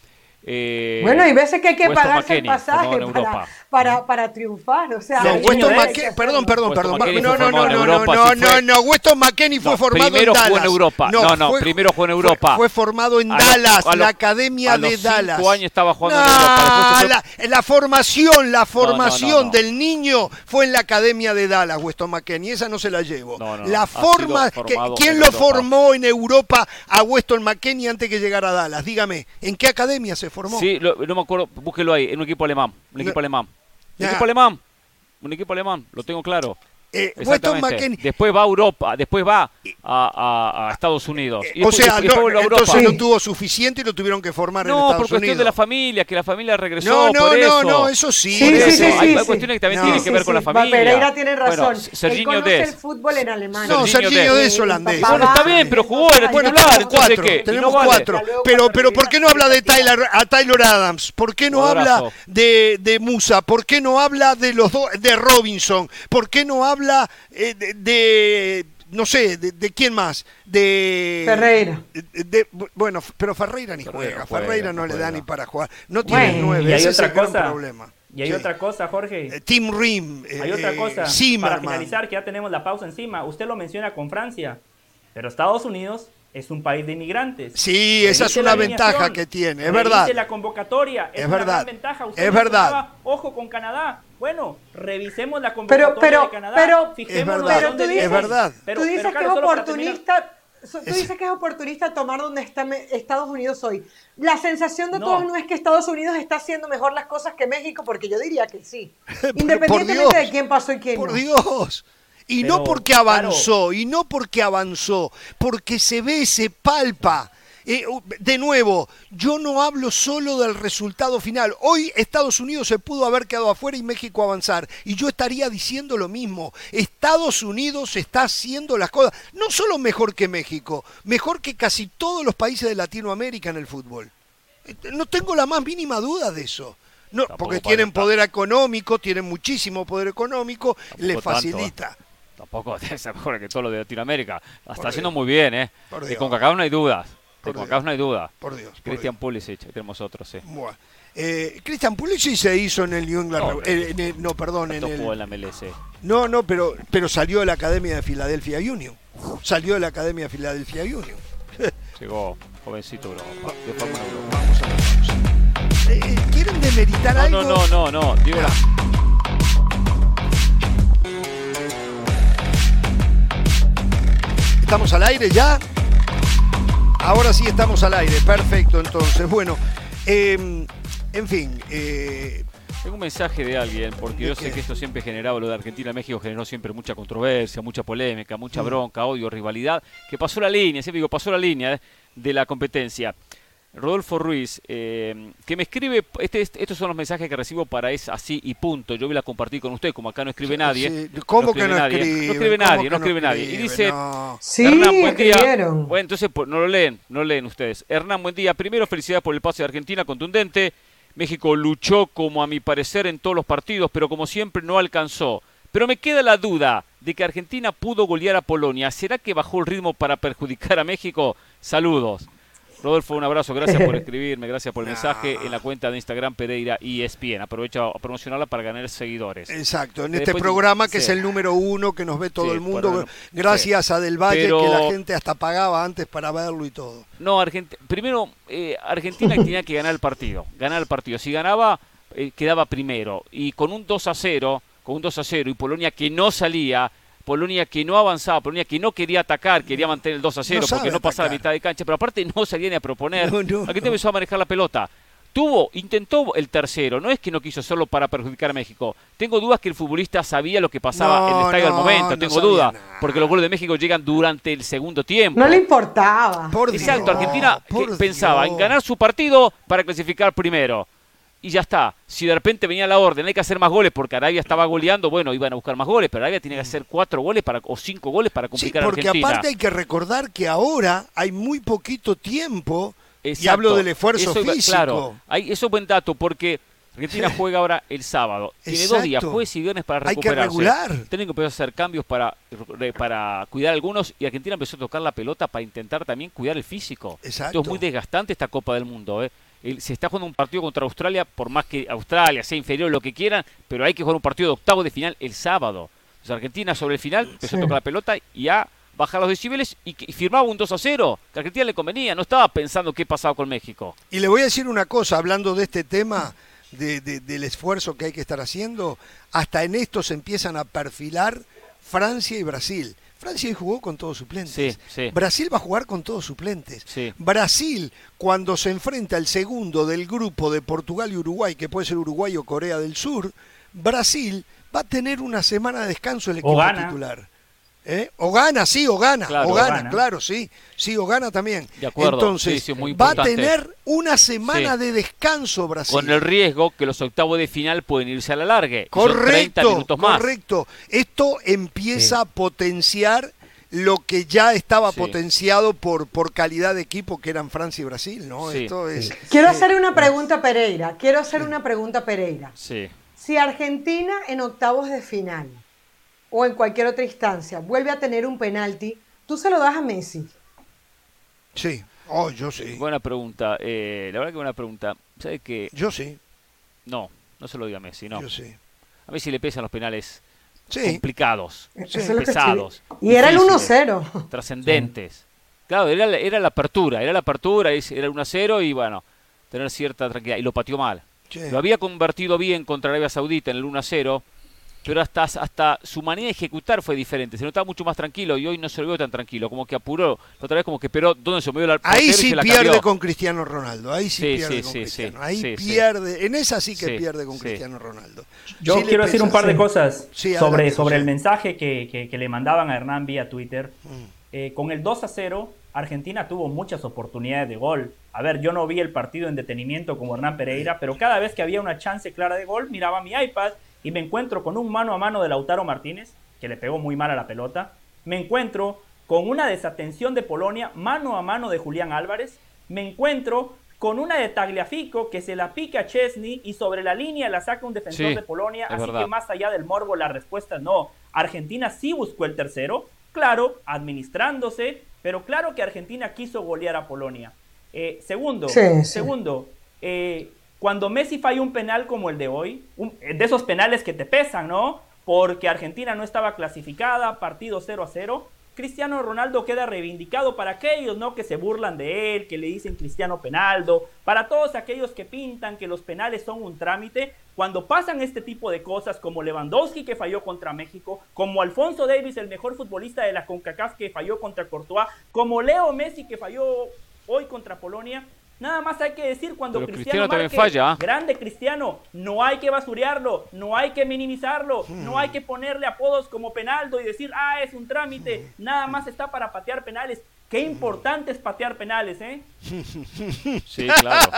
Eh, Bueno, hay veces que hay que pagarse el pasaje para, para, para triunfar. O sea, No, Weston perdón, perdón, Weston perdón. No, fue no, no, no, Europa, no, sí no, fue. no, Weston McKennie fue No, formado primero en jugó en Dallas. Europa. No, no, primero jugó en fue- Europa. Fue, formado en A Dallas, a los- la academia a los de cinco Dallas. años estaba jugando en No, Europa, fue- La, la formación, la formación no. del niño fue en la academia de Dallas, Weston McKennie. Esa no se la llevo. No, no, no. La forma, que- ¿quién lo formó en Europa a Weston McKennie antes que llegara a Dallas? Dígame, ¿en qué academia se formó? Sí, lo- no me acuerdo, búsquelo ahí, en un equipo alemán. Un equipo No. alemán. Un equipo alemán. Un equipo alemán, lo tengo claro. Eh, Weston. Después va a Europa, después va a, a- a Estados Unidos. Y o después- sea, y después no, entonces no tuvo suficiente y lo tuvieron que formar en No, Estados por cuestión Unidos. de la familia, que la familia regresó. No, no, por no, eso. no, eso sí. Sí, eso. sí, hay, sí, hay sí. cuestiones que también No. tienen Sí, que ver sí, con la familia. Pereira tiene razón. Bueno, Él Serginho conoce el fútbol en Alemania. No, Serginho. Dest es holandés. Bueno, está bien, pero jugó en el Bueno, titular, cuatro, ¿qué? Tenemos no vale. cuatro. Pero, pero ¿por qué no habla de Tyler, a Taylor Adams? ¿Por qué no habla de, de Musa? ¿Por qué no habla de los dos, de Robinson? ¿Por qué no habla eh, de, de- no sé, de, de quién más? De Ferreira. de- de- bueno, pero Ferreira ni Ferreira juega. Ferreira no, no le da ni para jugar. No tiene Bueno, nueve. Y hay Ese es otra el gran cosa. problema. Y hay Sí. otra cosa, Jorge. Eh, Tim Rim. Hay eh, otra cosa. Para finalizar, que ya tenemos la pausa encima. Usted lo menciona con Francia. Pero Estados Unidos es un país de inmigrantes. Sí, esa es una la ventaja que tiene, es revise verdad. la convocatoria. Es, Es una verdad, gran ventaja. Usted es verdad. Ojo con Canadá. Bueno, revisemos la Pero, convocatoria pero, de Canadá. pero, verdad, pero tú viene. es verdad. Pero- tú dices pero, que es oportunista. Tú Es- dices que es oportunista tomar donde está Estados Unidos hoy. La sensación de No. todos no es que Estados Unidos está haciendo mejor las cosas que México, porque yo diría que sí. Pero Independientemente Dios, de quién pasó y quién Por no. Dios. Y no Pero, porque avanzó, y no porque avanzó, porque se ve, se palpa. Eh, de nuevo, yo no hablo solo del resultado final. Hoy Estados Unidos se pudo haber quedado afuera y México avanzar. Y yo estaría diciendo lo mismo. Estados Unidos está haciendo las cosas, no solo mejor que México, mejor que casi todos los países de Latinoamérica en el fútbol. Eh, No tengo la más mínima duda de eso. No, Tampoco porque tienen estar- poder económico, tienen muchísimo poder económico, les tanto, facilita. Tampoco ser mejor que todo lo de Latinoamérica. La está haciendo muy bien, ¿eh? Por De Dios. CONCACAF no hay dudas. De CONCACAF no hay duda. Por Dios. Dios. Pulisic, tenemos otro, sí. Buah. Eh, Christian Pulisic se hizo en el New England. No, eh, en el- no, perdón, en el, en la MLS. no, no, pero, pero salió de la Academia de Philadelphia Union. Salió de la Academia de Philadelphia Union. Llegó jovencito Europa. De Europa. Vamos a. Eh, eh, ¿Quieren demeritar No, algo? no, no, no, no. Digo la- ¿Estamos al aire ya? Ahora sí estamos al aire, perfecto. Entonces, bueno, eh, en fin, eh, Tengo un mensaje de alguien, porque ¿De yo sé que esto siempre generaba, lo de Argentina-México generó siempre mucha controversia, mucha polémica, mucha Mm. bronca, odio, rivalidad, que pasó la línea, siempre digo, pasó la línea eh, de la competencia. Rodolfo Ruiz, eh, que me escribe, este, este- estos son los mensajes que recibo para es así y punto. Yo voy a compartir con usted, como acá no escribe nadie. sí, ¿cómo que no nadie, escribe? No escribe ¿Cómo nadie, no escribe nadie. Y dice, No. Sí, Hernán, buen día. escribieron. Bueno, entonces pues, no lo leen, no lo leen ustedes. Hernán, buen día. Primero, felicidades por el pase de Argentina, contundente. México luchó como a mi parecer en todos los partidos, pero como siempre no alcanzó. Pero me queda la duda de que Argentina pudo golear a Polonia. ¿Será que bajó el ritmo para perjudicar a México? Saludos. Rodolfo, un abrazo. Gracias por escribirme, gracias por el mensaje en la cuenta de Instagram Pereira y ESPN. Aprovecho a promocionarla para ganar seguidores. Exacto, en Que este programa que sí. es el número uno que nos ve todo Sí, el mundo, gracias sí. a Del Valle Pero- que la gente hasta pagaba antes para verlo y todo. No, Argent- primero, eh, Argentina tenía que ganar el partido. Ganar el partido. Si ganaba, eh, quedaba primero. Y con un 2 a 0, con un 2 a 0, y Polonia que no salía, Polonia que no avanzaba, Polonia que no quería atacar, quería mantener el 2 a 0 No sabe porque no pasaba a atacar. mitad de cancha, pero aparte no salía ni a proponer. No, no, Argentina no. empezó a manejar la pelota. Tuvo, intentó el tercero, no es que no quiso hacerlo para perjudicar a México. Tengo dudas que el futbolista sabía lo que pasaba en el No, estadio al momento, tengo dudas, porque los goles de México llegan durante el segundo tiempo. No le importaba. Por Exacto, Dios, Argentina por pensaba en ganar su partido para clasificar primero. Y ya está. Si de repente venía la orden, hay que hacer más goles porque Arabia estaba goleando, bueno, iban a buscar más goles, pero Arabia tiene que hacer cuatro goles para, o cinco goles para Sí, complicar a porque Argentina. aparte hay que recordar que ahora hay muy poquito tiempo y hablo del esfuerzo Eso físico. Claro, hay, eso es buen dato porque Argentina juega ahora el sábado. Tiene dos días, jueves y viernes para Hay que recuperarse. regular. Tienen que empezar a hacer cambios para, para cuidar algunos y Argentina empezó a tocar la pelota para intentar también cuidar el físico. Exacto. Esto es muy desgastante esta Copa del Mundo. ¿eh? Se está jugando un partido contra Australia, por más que Australia sea inferior, lo que quieran, pero hay que jugar un partido de octavo de final el sábado. Entonces Argentina sobre el final empezó a Sí. tocar la pelota y a bajar los decibeles y, y firmaba un 2 a 0, que a Argentina le convenía, no estaba pensando qué pasaba con México. Y le voy a decir una cosa, hablando de este tema, de- de- del esfuerzo que hay que estar haciendo, hasta en esto se empiezan a perfilar Francia y Brasil. Francia jugó con todos suplentes. Sí, sí. Brasil va a jugar con todos suplentes. Sí. Brasil, cuando se enfrenta al segundo del grupo de Portugal y Uruguay, que puede ser Uruguay o Corea del Sur, Brasil va a tener una semana de descanso el equipo titular. ¿Eh? O gana, sí, o gana, Claro, o gana, gana. claro, sí, sí, o gana también. De acuerdo, Entonces, sí, sí, muy va a tener una semana Sí. de descanso Brasil. Con el riesgo que los octavos de final pueden irse a la larga. y son 30 correcto, minutos más. correcto. Esto empieza a potenciar lo que ya estaba Sí. potenciado por, por calidad de equipo que eran Francia y Brasil, ¿no? Sí. Esto es Quiero hacer una pregunta a Pereira. Quiero hacer una pregunta a Pereira. Sí. Si Argentina en octavos de final o en cualquier otra instancia vuelve a tener un penalti, tú se lo das a Messi. sí. Oh, yo sí. Buena pregunta. Eh, la verdad que buena pregunta. ¿Sabe qué? Yo sí. No, no se lo diga a Messi, no. Yo sí. A Messi le pesan los penales Sí. complicados, que pesados. Y era el difíciles, 1-0. Trascendentes. Claro, era, la- era la apertura, era la apertura, era el 1-0 y bueno, tener cierta tranquilidad. Y lo pateó mal. Sí. Lo había convertido bien contra Arabia Saudita en el 1-0, pero hasta, hasta su manera de ejecutar fue diferente. Se notaba mucho más tranquilo y hoy no se lo veo tan tranquilo. Como que apuró, la otra vez como que esperó dónde se movió la Ahí sí la pierde cambió. con Cristiano Ronaldo. Ahí sí, Sí, pierde sí, con sí, Cristiano. Ahí sí, sí. pierde. En esa sí que Sí, pierde con sí. Cristiano Ronaldo. Yo quiero decir un par de sí. cosas Sí, sobre, adelante, sobre el mensaje que, que- que le mandaban a Hernán vía Twitter. Mm. Eh, con el 2 a 0, Argentina tuvo muchas oportunidades de gol. A ver, yo no vi el partido en detenimiento como Hernán Pereira, pero cada vez que había una chance clara de gol, miraba mi iPad y me encuentro con un mano a mano de Lautaro Martínez, que le pegó muy mal a la pelota. Me encuentro con una desatención de Polonia, mano a mano de Julián Álvarez. Me encuentro con una de Tagliafico que se la pica a Chesney y sobre la línea la saca un defensor Sí, de Polonia. Así verdad. que más allá del morbo, la respuesta es no. Argentina sí buscó el tercero, claro, administrándose, pero claro que Argentina quiso golear a Polonia. Eh, segundo, Sí, sí. segundo, eh, cuando Messi falló un penal como el de hoy, un- de esos penales que te pesan, ¿no? Porque Argentina no estaba clasificada, partido 0 a 0. Cristiano Ronaldo queda reivindicado para aquellos, ¿no? Que se burlan de él, que le dicen Cristiano Penaldo, para todos aquellos que pintan que los penales son un trámite. Cuando pasan este tipo de cosas, como Lewandowski que falló contra México, como Alfonso Davis, el mejor futbolista de la CONCACAF que falló contra Courtois, como Leo Messi que falló hoy contra Polonia, nada más hay que decir cuando Pero Cristiano, Cristiano marque, falla, ¿ah? grande Cristiano, no hay que basurearlo, no hay que minimizarlo, no hay que ponerle apodos como Penaldo y decir, ah, es un trámite, nada más está para patear penales. Qué importante es patear penales, ¿eh? Sí, claro.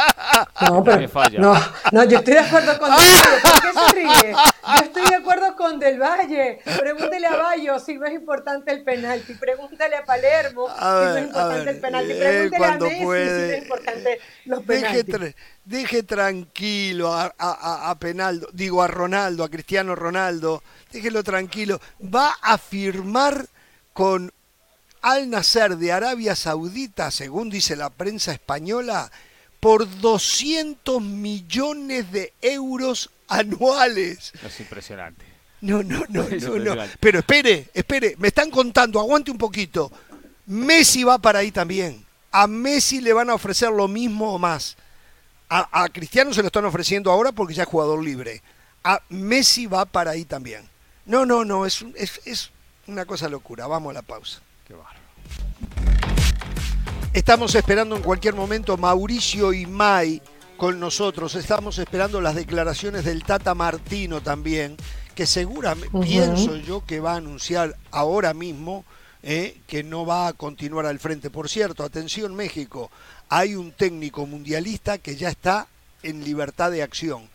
No, pero, falla. no, no, yo estoy de acuerdo con Del Valle. ¿Por qué se ríe? Yo estoy de acuerdo con Del Valle. Pregúntele a Bayo si no es importante el penalti. Pregúntale a Palermo A si no es importante ver, el penalti. él Pregúntele a Messi si no es importante los Deje, penaltis. tra- deje tranquilo a, a- a- a Penaldo, digo a Ronaldo, a Cristiano Ronaldo, déjelo tranquilo. Va a firmar con Al Nasser de Arabia Saudita, según dice la prensa española, por 200 millones de euros anuales. Es impresionante. No, no, no, Es no, no. Pero espere, espere, me están contando, aguante un poquito. Messi va para ahí también. A Messi le van a ofrecer lo mismo o más. A, a Cristiano se lo están ofreciendo ahora porque ya es jugador libre. A Messi va para ahí también. No, no, no, es, es, es una cosa locura. Vamos a la pausa. Estamos esperando en cualquier momento Mauricio y Mai con nosotros. Estamos esperando las declaraciones del Tata Martino también, que seguramente, pienso yo que va a anunciar ahora mismo eh, que no va a continuar al frente. Por cierto, atención México, hay un técnico mundialista que ya está en libertad de acción.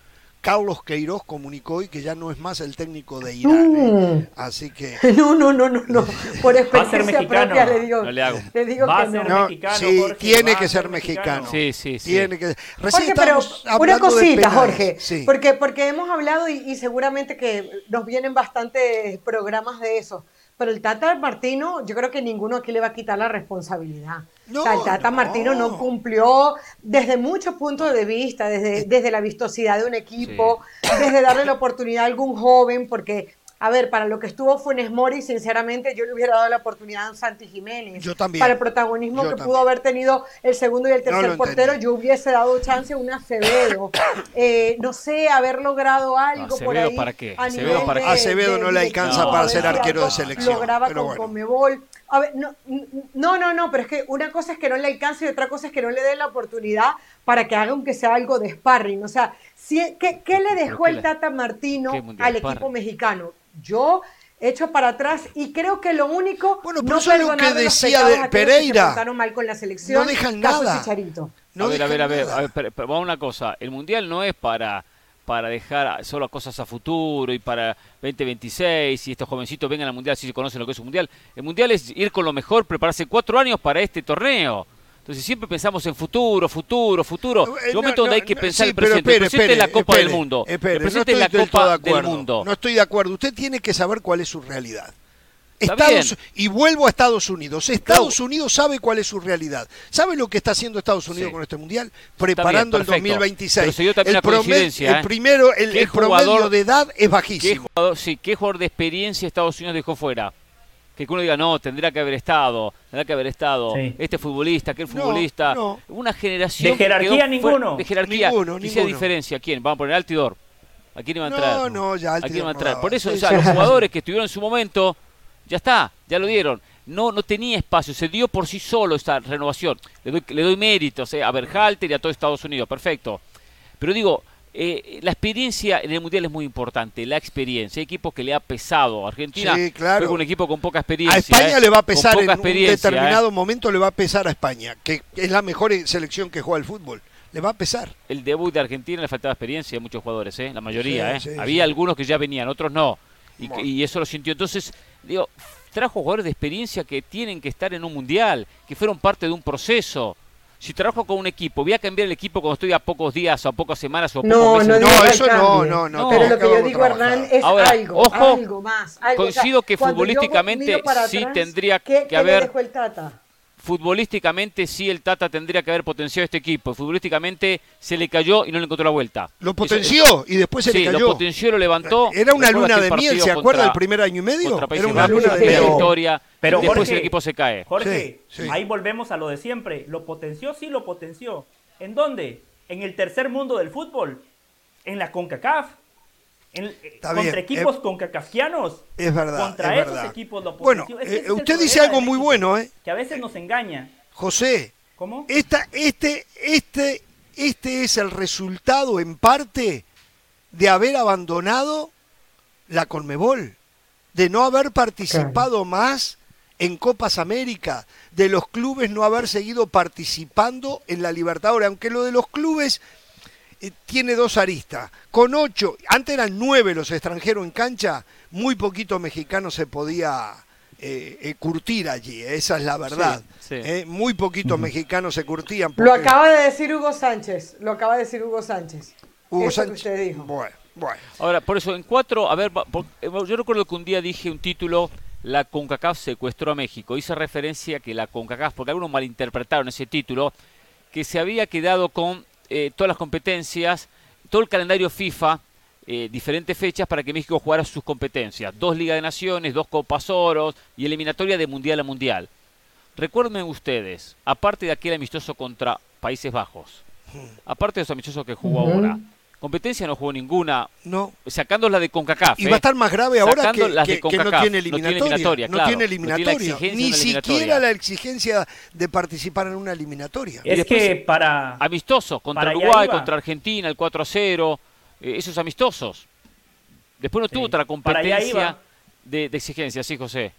Carlos Queiroz comunicó hoy que ya no es más el técnico de Irán. ¿eh? Así que. No, no, no, no, no. Por Va a ser experiencia mexicano. propia le digo, No le hago. le digo Va que a ser no. No, mexicano, sí, Jorge, tiene va que ser ser mexicano. Sí, sí, sí. Tiene que. Recién Jorge, pero una cosita. Jorge, Sí. porque, porque hemos hablado y, y seguramente que nos vienen bastantes programas de eso. Pero el Tata Martino, yo creo que ninguno aquí le va a quitar la responsabilidad. No, o sea, el Tata no. Martino no cumplió desde muchos puntos de vista, desde, desde la vistosidad de un equipo, desde darle la oportunidad a algún joven, porque, a ver, para lo que estuvo Funes Mori, sinceramente, yo le hubiera dado la oportunidad a un Santi Jiménez. Yo también. Para el protagonismo Yo que también. pudo haber tenido el segundo y el tercer portero, entendí. yo hubiese dado chance a un Acevedo. Eh, no sé, haber logrado algo por ¿Acevedo ahí. para qué? a ¿Acevedo para de- qué? Acevedo de no le alcanza para ser arquero de selección, Lograba pero con bueno. Conmebol. A ver, no, no, no, no, pero es que una cosa es que no le alcance y otra cosa es que no le dé la oportunidad para que haga aunque sea algo de sparring. O sea, si, ¿qué, qué le dejó qué el le- Tata Martino al sparring? equipo mexicano? Yo echo para atrás y creo que lo único Bueno, pero no eso es lo que decía de que se Pereira. portaron mal con la selección. No dejan nada. Chicharito. No a ver, a ver, a ver, nada. a ver, pero- pero vamos a una cosa. El mundial no es para para dejar solo cosas a futuro y para 2026 y estos jovencitos vengan al mundial si se conocen lo que es un mundial. El mundial es ir con lo mejor, prepararse cuatro años para este torneo. Entonces siempre pensamos en futuro, futuro, futuro. Eh, El no, momento donde no, hay que pensar sí, el pero presente. espere, el presente espere, es la Copa espere, del Mundo. espere, el presente no es estoy la del Copa de del acuerdo. Mundo. No estoy de acuerdo. Usted tiene que saber cuál es su realidad. Estados, y vuelvo a Estados Unidos. Estados Unidos sabe cuál es su realidad. ¿Sabe lo que está haciendo Estados Unidos Sí. con este mundial? Preparando el perfecto. 2026. Pero se dio también el, ¿eh? primero, el, ¿Qué promedio jugador- de edad es ¿Qué bajísimo. jugador, sí, ¿Qué jugador de experiencia Estados Unidos dejó fuera? Que uno diga, no, tendría que haber estado, tendrá que haber estado Sí. este futbolista, aquel No, futbolista. no. Una generación. De que jerarquía, ninguno. De jerarquía. Ninguno, ninguno. diferencia. ¿Quién? Vamos a poner Altidor. ¿A quién iba a No, entrar? no, ya ¿A Altidor quién iba a no entrar? Por eso, Sí, o sea, sí, los jugadores que estuvieron en su momento, ya está, ya lo dieron. No, no tenía espacio, se dio por sí solo esta renovación. Le doy, le doy méritos eh, a Berhalter y a todo Estados Unidos, perfecto. Pero digo, eh, la experiencia en el Mundial es muy importante, la experiencia. Hay equipos que le ha pesado. Argentina Sí, claro. fue un equipo con poca experiencia. A España eh, le va a pesar en un determinado eh. momento le va a pesar a España, que es la mejor selección que juega el fútbol. Le va a pesar. El debut de Argentina le faltaba experiencia a muchos jugadores, ¿eh? la mayoría. Sí, ¿eh? sí, Había algunos que ya venían, otros no. Y, Bueno. y eso lo sintió. Entonces, digo, trajo jugadores de experiencia que tienen que estar en un mundial, que fueron parte de un proceso. Si trabajo con un equipo, voy a cambiar el equipo cuando estoy a pocos días, o a pocas semanas o a pocos No, meses. no, No, eso el no, no, no. Pero lo que yo digo. Hernán, es Ahora, algo, ojo, algo más. algo. O sea, coincido que futbolísticamente sí atrás, tendría ¿qué- que qué haber- le dejó el Tata? Futbolísticamente sí el Tata tendría que haber potenciado este equipo. Futbolísticamente se le cayó y no le encontró la vuelta. Lo Eso- potenció y después se sí, le lo cayó. potenció, lo levantó. Era una luna de miel, partido ¿se acuerda del primer año y medio? Era una luna de miel. victoria. Pero, después Jorge, el equipo se cae. Jorge, Sí, sí. ahí volvemos a lo de siempre. ¿Lo potenció? Sí, lo potenció. ¿En dónde? En el tercer mundo del fútbol. En la CONCACAF. En- eh, contra bien, equipos eh, concacafianos. Es verdad. Contra es esos verdad. equipos lo Bueno, potenció. Es que eh, usted dice algo muy bueno, ¿eh? Que a veces nos engaña. José, ¿Cómo? esta, este, este, este es el resultado en parte de haber abandonado la Conmebol, de no haber participado más en Copas América, de los clubes no haber seguido participando en la Libertadores, aunque lo de los clubes eh, tiene dos aristas. Con ocho, antes eran nueve los extranjeros en cancha, muy poquito mexicano se podía eh, eh, curtir allí, esa es la verdad. Sí, sí. Eh, muy poquitos mexicanos se curtían. Lo acaba de decir Hugo Sánchez. Lo acaba de decir Hugo Sánchez. Hugo Eso que Sánchez. usted dijo. Bueno, bueno. Ahora, por eso, en cuatro, a ver, yo recuerdo que un día dije un título, la CONCACAF secuestró a México. Hice referencia a que la CONCACAF, porque algunos malinterpretaron ese título, que se había quedado con eh, todas las competencias, todo el calendario FIFA, eh, diferentes fechas para que México jugara sus competencias. Dos Ligas de Naciones, dos Copas Oros y eliminatoria de Mundial a Mundial. Recuerden ustedes, aparte de aquel amistoso contra Países Bajos, aparte de los amistosos que jugó ahora, competencia no jugó ninguna, No. sacando la de CONCACAF. Y va a estar más grave ahora que, las de que- que no tiene No tiene eliminatoria. No claro. tiene No tiene la eliminatoria. Ni eliminatoria. siquiera la exigencia de participar en una eliminatoria. Es después- que para... Amistosos, contra Para Uruguay, contra Argentina, el 4 a 0, eh, esos amistosos. Después no Sí, tuvo otra competencia de, de exigencia, sí, José.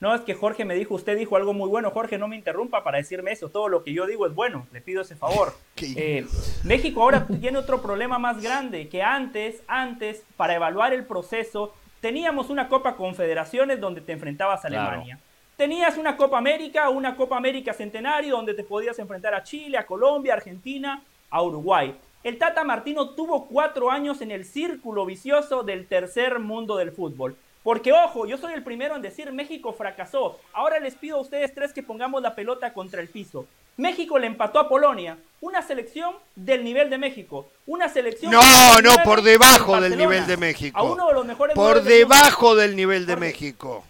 No, es que Jorge me dijo, usted dijo algo muy bueno. Jorge, no me interrumpa para decirme eso. Todo lo que yo digo es bueno. Le pido ese favor. Eh, México ahora tiene otro problema más grande que antes, antes, para evaluar el proceso, teníamos una Copa Confederaciones donde te enfrentabas a Alemania. Tenías una Copa América, una Copa América Centenario donde te podías enfrentar a Chile, a Colombia, a Argentina, a Uruguay. El Tata Martino tuvo cuatro años en el círculo vicioso del tercer mundo del fútbol. Porque ojo, yo soy el primero en decir México fracasó. Ahora les pido a ustedes tres que pongamos la pelota contra el piso. México le empató a Polonia, una selección del nivel de México, una selección No, no, por debajo del nivel de México. A uno de los mejores por debajo del nivel de México.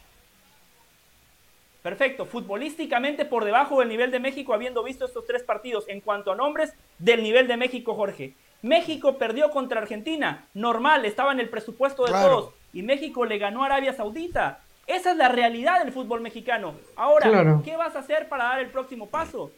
Perfecto, futbolísticamente por debajo del nivel de México, habiendo visto estos tres partidos en cuanto a nombres del nivel de México, Jorge. México perdió contra Argentina, normal, estaba en el presupuesto de todos, y México le ganó a Arabia Saudita. Esa es la realidad del fútbol mexicano. Ahora, ¿qué vas a hacer para dar el próximo paso?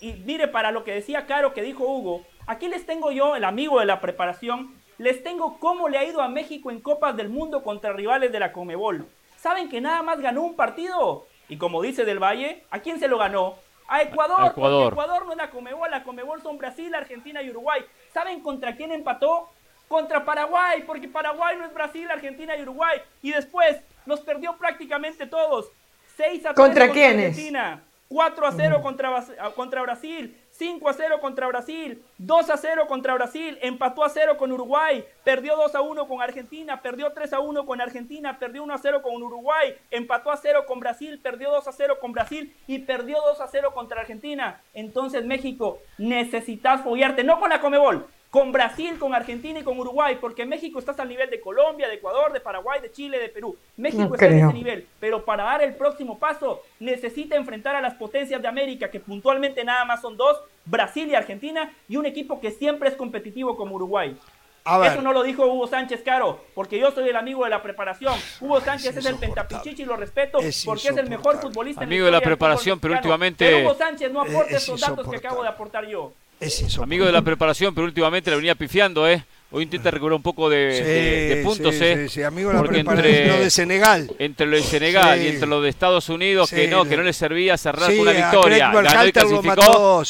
Y mire, para lo que decía Caro, que dijo Hugo, aquí les tengo yo, el amigo de la preparación, les tengo cómo le ha ido a México en Copas del Mundo contra rivales de la Comebol. ¿Saben que nada más ganó un partido? Y como dice Del Valle, ¿a quién se lo ganó? A Ecuador, Ecuador. Ecuador no es la Comebol, la Comebol son Brasil, Argentina y Uruguay. ¿Saben contra quién empató? Contra Paraguay, porque Paraguay no es Brasil, Argentina y Uruguay. Y después los perdió prácticamente todos. 6 a 3 contra, Argentina, 4 a 0 contra, contra Brasil, 5 a 0 contra Brasil, 2 a 0 contra Brasil, empató a 0 con Uruguay, perdió 2 a 1 con Argentina, perdió 3 a 1 con Argentina, perdió 1 a 0 con Uruguay, empató a 0 con Brasil, perdió 2 a 0 con Brasil. Y perdió 2 a 0 contra Argentina. Entonces México, necesitas foguearte, no con la Comebol, con Brasil, con Argentina y con Uruguay, porque México está al nivel de Colombia, de Ecuador, de Paraguay, de Chile, de Perú. México está en ese nivel, pero para dar el próximo paso necesita enfrentar a las potencias de América, que puntualmente nada más son dos, Brasil y Argentina, y un equipo que siempre es competitivo como Uruguay. Eso no lo dijo Hugo Sánchez Caro, porque yo soy el amigo de la preparación. Hugo Sánchez es, el pentapichichi y lo respeto porque es el mejor futbolista. Amigo de la preparación, pero últimamente... Hugo Sánchez no aporta esos datos que acabo de aportar yo. Amigo de la preparación, pero últimamente la venía pifiando, ¿eh? Hoy intenta recuperar un poco de, puntos, ¿eh? Sí, amigo de la preparación, lo de Senegal. Entre lo de Senegal y entre lo de Estados Unidos, que no, que no le servía cerrar con una victoria. Ganó y clasificó.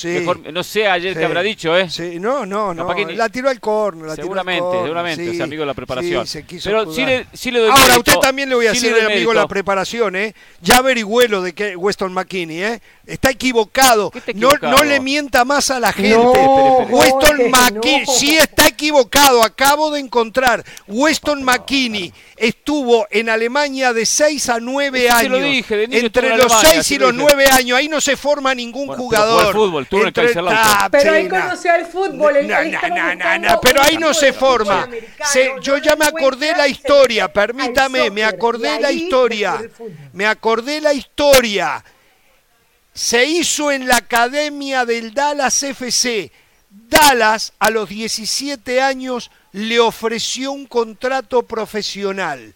no sé ayer qué habrá dicho, ¿eh? Sí, no, no, no. La tiró al corno. seguramente, seguramente, es amigo de la preparación. pero sí le, sí le doy Ahora, a usted también le voy a decir, amigo de la preparación, ¿eh? Ya averigüé lo de que Weston McKinney, ¿eh? Está equivocado. No, no le mienta más a la gente. Weston McKinney sí está equivocado. Acabo de encontrar. Weston McKinney estuvo en Alemania de 6 a 9 años. Lo dije, Entre los 6 y los 9 años. Ahí no se forma ningún jugador. Fútbol, pero ahí conoció el fútbol. pero ahí no se forma. yo ya me acordé la historia. Permítame, me acordé la historia. Me acordé la historia se hizo en la academia del Dallas FC. Dallas a los 17 años le ofreció un contrato profesional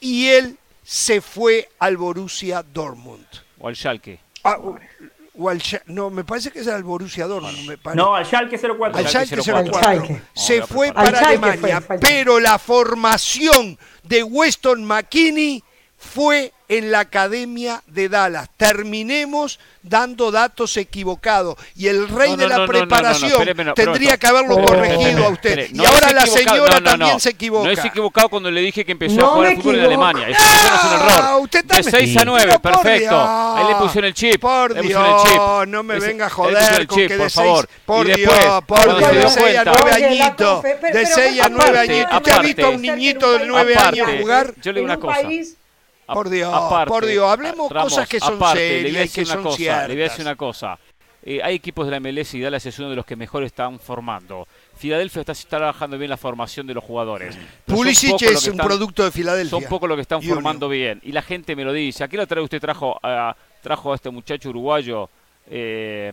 y él se fue al Borussia Dortmund. O al Schalke. Ah, o al, no, me parece que es al Borussia Dortmund. no, al Schalke 04. Al Schalke 04. Se fue para Alemania, pero la formación de Weston McKinney fue en la Academia de Dallas. Terminemos dando datos equivocados. Y el rey de la preparación tendría que haberlo corregido a usted. y ahora la señora también se equivoca. No es equivocado cuando le dije que empezó a jugar al fútbol en Alemania. Eso es un error. Usted de 6 a 9, perfecto. Ahí le pusieron el chip. Por Dios, no me venga a joder con que por favor. Por Dios, por Dios, de 6 a 9 añitos. De 6 a 9 añitos. ¿Usted ha visto a un niñito de 9 años jugar? Yo le digo una cosa. Por Dios, por Dios, hablemos cosas que son serias y que son cosa, ciertas. Le voy a decir una cosa. Eh, hay equipos de la MLS y Dallas es uno de los que mejor están formando. Filadelfia está, trabajando bien la formación de los jugadores. Pulisic es un producto de Filadelfia. Son poco lo que están formando bien. Y la gente me lo dice. Aquí la otra vez usted trajo a, trajo a este muchacho uruguayo. Eh,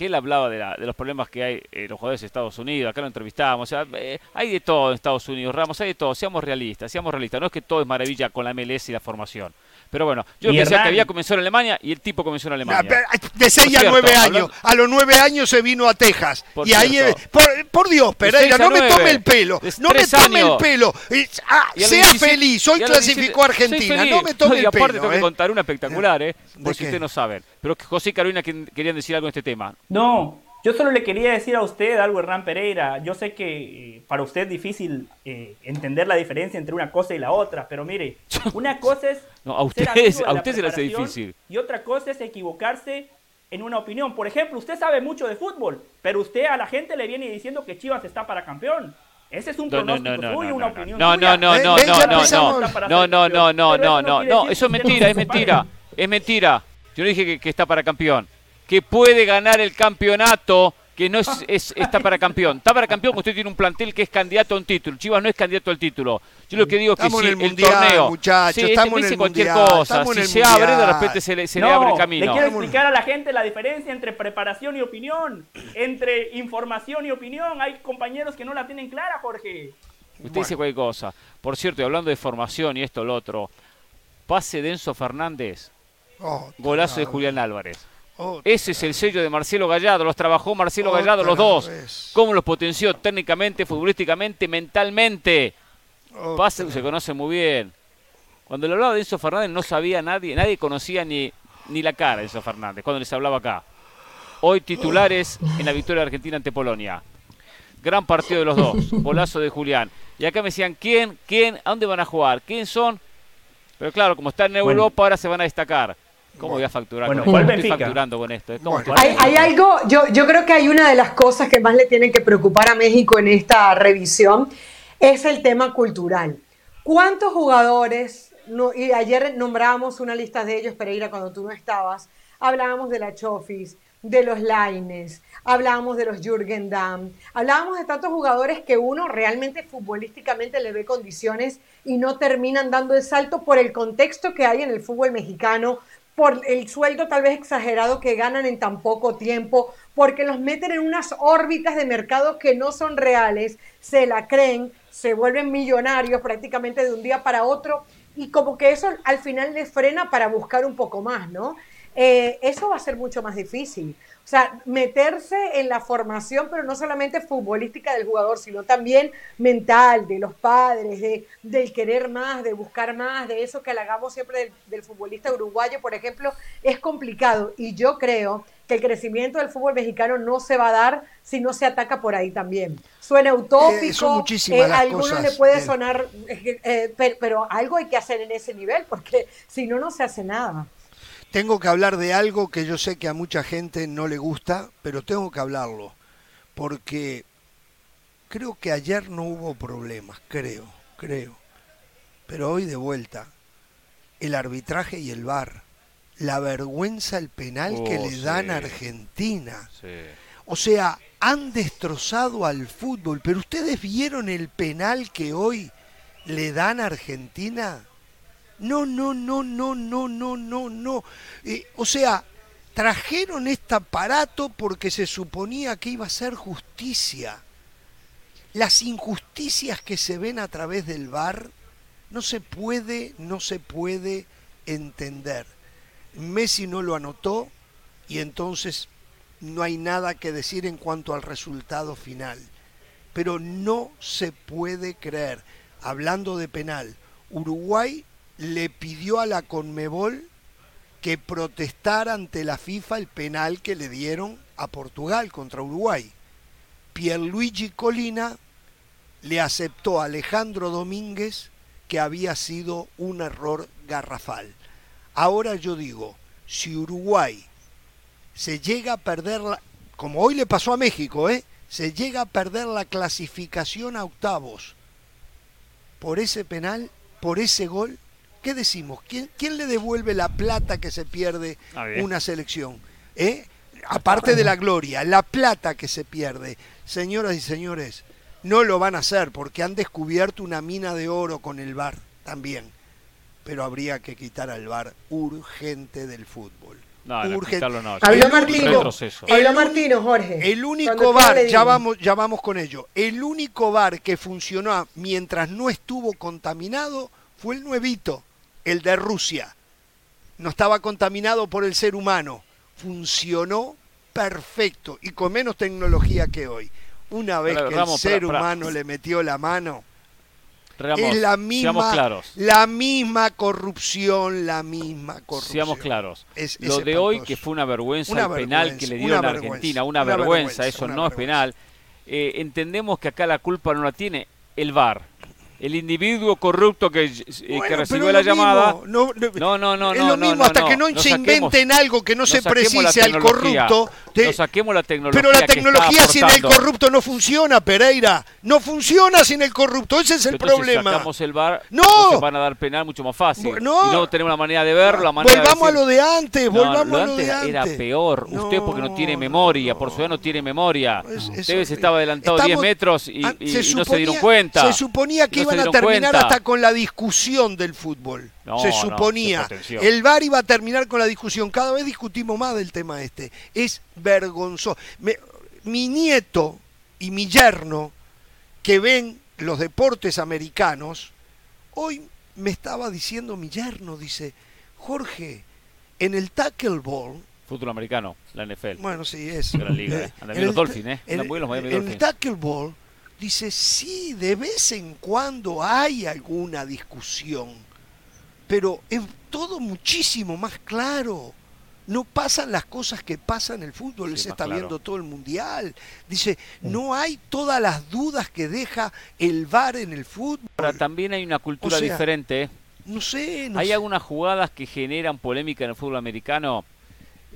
que él hablaba de, los problemas que hay en los jugadores de Estados Unidos, acá lo entrevistábamos, o sea, eh, hay de todo en Estados Unidos, Ramos, hay de todo, seamos realistas, seamos realistas, no es que todo es maravilla con la MLS y la formación. Pero bueno, yo pensé que había comenzado en Alemania y el tipo comenzó en Alemania. de 6 a 9 años. A los 9 años se vino a Texas. y ahí, por Dios, Pereira, no me tome el pelo. No me tome el pelo. Ah, sea feliz, hoy clasificó a Argentina. No me tome el pelo. Y aparte tengo que contar una espectacular, ¿eh? Por si ustedes no saben. Pero José y Carolina querían decir algo en este tema. No, yo solo le quería decir a usted algo, Hernán Pereira. Yo sé que eh, para usted es difícil eh, entender la diferencia entre una cosa y la otra, pero mire, una cosa es. no, a usted, a usted se le hace difícil. Y otra cosa es equivocarse en una opinión. Por ejemplo, usted sabe mucho de fútbol, pero usted a la gente le viene diciendo que Chivas está para campeón. Ese es un pronóstico no, suyo, una opinión no, no, no, no, no, no, no, no, no, no, no, no, no, eso es mentira, es mentira, es mentira. Yo no dije que está para campeón que puede ganar el campeonato, que no es, está para campeón. Está para campeón porque usted tiene un plantel que es candidato a un título. Chivas no es candidato al título. Yo lo que digo es que si el, torneo, muchachos, sí, este estamos dice cualquier cosa, si se abre, de repente se le, se le abre el camino. Le quiero explicar a la gente la diferencia entre preparación y opinión, entre información y opinión. Hay compañeros que no la tienen clara, Jorge. Usted dice cualquier cosa. Por cierto, hablando de formación y esto, lo otro, pase de Enzo Fernández, oh, golazo de Julián Álvarez. Ese es el sello de Marcelo Gallardo, los trabajó Marcelo Gallardo los dos. ¿Cómo los potenció técnicamente, futbolísticamente, mentalmente? Pase, se conoce muy bien. Cuando le hablaba de Enzo Fernández no sabía nadie, nadie conocía ni, ni la cara de Enzo Fernández cuando les hablaba acá. Hoy titulares en la victoria de Argentina ante Polonia. Gran partido de los dos, golazo de Julián. Y acá me decían, ¿quién? ¿Quién? ¿A dónde van a jugar? ¿Quién son? Pero claro, como están en Europa, ahora se van a destacar. ¿Cómo voy a facturar? Bueno, ¿cuál estoy facturando con esto? Hay, algo, yo, yo creo que hay una de las cosas que más le tienen que preocupar a México en esta revisión, es el tema cultural. ¿Cuántos jugadores, y ayer nombrábamos una lista de ellos, Pereira, cuando tú no estabas, hablábamos de la Chofis, de los Laines, hablábamos de los Jürgen Damm, hablábamos de tantos jugadores que uno realmente futbolísticamente le ve condiciones y no terminan dando el salto por el contexto que hay en el fútbol mexicano, por el sueldo tal vez exagerado que ganan en tan poco tiempo, porque los meten en unas órbitas de mercado que no son reales, se la creen, se vuelven millonarios prácticamente de un día para otro y como que eso al final les frena para buscar un poco más, ¿no? Eh, eso va a ser mucho más difícil. O sea, meterse en la formación, pero no solamente futbolística del jugador, sino también mental, de los padres, de, del querer más, de buscar más, de eso que halagamos siempre del, futbolista uruguayo, por ejemplo, es complicado. Y yo creo que el crecimiento del fútbol mexicano no se va a dar si no se ataca por ahí también. Suena utópico, eh, a algunos le puede sonar, eh, pero algo hay que hacer en ese nivel, porque si no, no se hace nada. Tengo que hablar de algo que yo sé que a mucha gente no le gusta, pero tengo que hablarlo, porque creo que ayer no hubo problemas, creo, creo. Pero hoy de vuelta, el arbitraje y el VAR, la vergüenza, el penal que oh, le dan a Argentina. O sea, han destrozado al fútbol, pero ustedes vieron el penal que hoy le dan a Argentina. No, no, no, no, no, no, no, no. Eh, o sea, trajeron este aparato porque se suponía que iba a ser justicia. Las injusticias que se ven a través del bar no se puede, no se puede entender. Messi no lo anotó y entonces no hay nada que decir en cuanto al resultado final. Pero no se puede creer, hablando de penal, Uruguay le pidió a la Conmebol que protestara ante la FIFA el penal que le dieron a Portugal contra Uruguay. Pierluigi Colina le aceptó a Alejandro Domínguez que había sido un error garrafal. Ahora yo digo, si Uruguay se llega a perder, la, como hoy le pasó a México, ¿eh? se llega a perder la clasificación a octavos por ese penal, por ese gol, ¿qué decimos? ¿Quién, le devuelve la plata que se pierde una selección? ¿Eh? Aparte de la gloria, la plata que se pierde. Señoras y señores, no lo van a hacer porque han descubierto una mina de oro con el VAR también. Pero habría que quitar al VAR urgente del fútbol. No, urgente. no. Habló Martino, habló Martino, Jorge. El único VAR, ya vamos, ya vamos con ello, el único VAR que funcionó mientras no estuvo contaminado fue el nuevito el de Rusia. No estaba contaminado por el ser humano. Funcionó perfecto y con menos tecnología que hoy. una vez que el ser humano le metió la mano, Ramos, es la misma, claros. la misma corrupción, la misma corrupción. Seamos claros. Es- es Lo de hoy, que fue una vergüenza, Una el penal que le dieron a Argentina, una, una vergüenza, vergüenza, eso una no es penal. Eh, entendemos que acá la culpa no la tiene el VAR. El individuo corrupto que, eh, que Bueno, recibió pero la llamada. mismo, No, no, No, es no, lo no, mismo no, hasta no. que no, No se inventen algo que no, se precise al corrupto. te- no saquemos la tecnología. pero la que tecnología sin el corrupto no funciona, Pereira. No funciona sin el corrupto. Ese es el Entonces, problema. sacamos el VAR, No. van a dar penal mucho más fácil. No. Y no tenemos la manera de verlo, la manera Volvamos de a lo de antes, No, volvamos lo a lo de antes antes. era peor. Usted porque no tiene memoria, por su edad no tiene memoria. Es- es Ustedes estaba adelantado 10 Estamos- metros y, y- y no se dieron suponía- cuenta. Se suponía que iban a terminar cuenta. hasta con la discusión del fútbol. No, se no, suponía. se el VAR iba a terminar con la discusión. Cada vez discutimos más del tema este. Es vergonzoso. Me- mi nieto y mi yerno, que ven los deportes americanos, hoy me estaba diciendo mi yerno, dice, Jorge, en el tackle ball, Fútbol americano, la NFL. bueno, sí, es. Gran liga, eh. Bien los Dolphins, ¿eh? En, los Miami en el Dolphins. Dice, sí, de vez en cuando hay alguna discusión, pero es todo muchísimo más claro. No pasan las cosas que pasan en el fútbol, Sí, se está claro. viendo todo el mundial. Dice, no hay todas las dudas que deja el VAR en el fútbol. Ahora también hay una cultura O sea, diferente. ¿eh? No sé, no hay sé. algunas jugadas que generan polémica en el fútbol americano.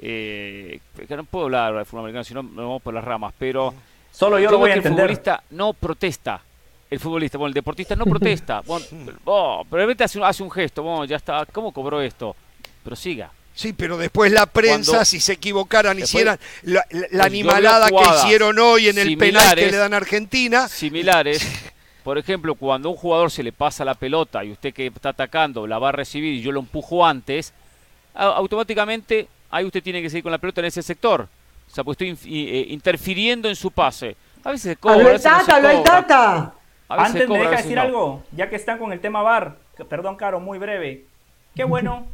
Eh, que no puedo hablar del fútbol americano, si no nos vamos por las ramas. Pero Solo yo Digo lo voy a que entender. El futbolista no protesta. El futbolista, bueno, el deportista no protesta. Bueno, oh, pero de repente hace un, hace un gesto, bueno, ya está, ¿cómo cobró esto? Pero siga. Sí, pero después la prensa, Cuando- si se equivocaran, Después- hicieran la, la- la Pues animalada que hicieron hoy en el penal que le dan a Argentina. Similares, por ejemplo, cuando a un jugador se le pasa la pelota y usted que está atacando la va a recibir y yo lo empujo antes, automáticamente ahí usted tiene que seguir con la pelota en ese sector. O sea, estoy i- eh, interfiriendo en su pase. A veces se cobra, Habló el Tata, habló el. Tata. A veces se Antes me deja decir no. algo, ya que están con el tema VAR, que- perdón Caro, muy breve. Qué bueno,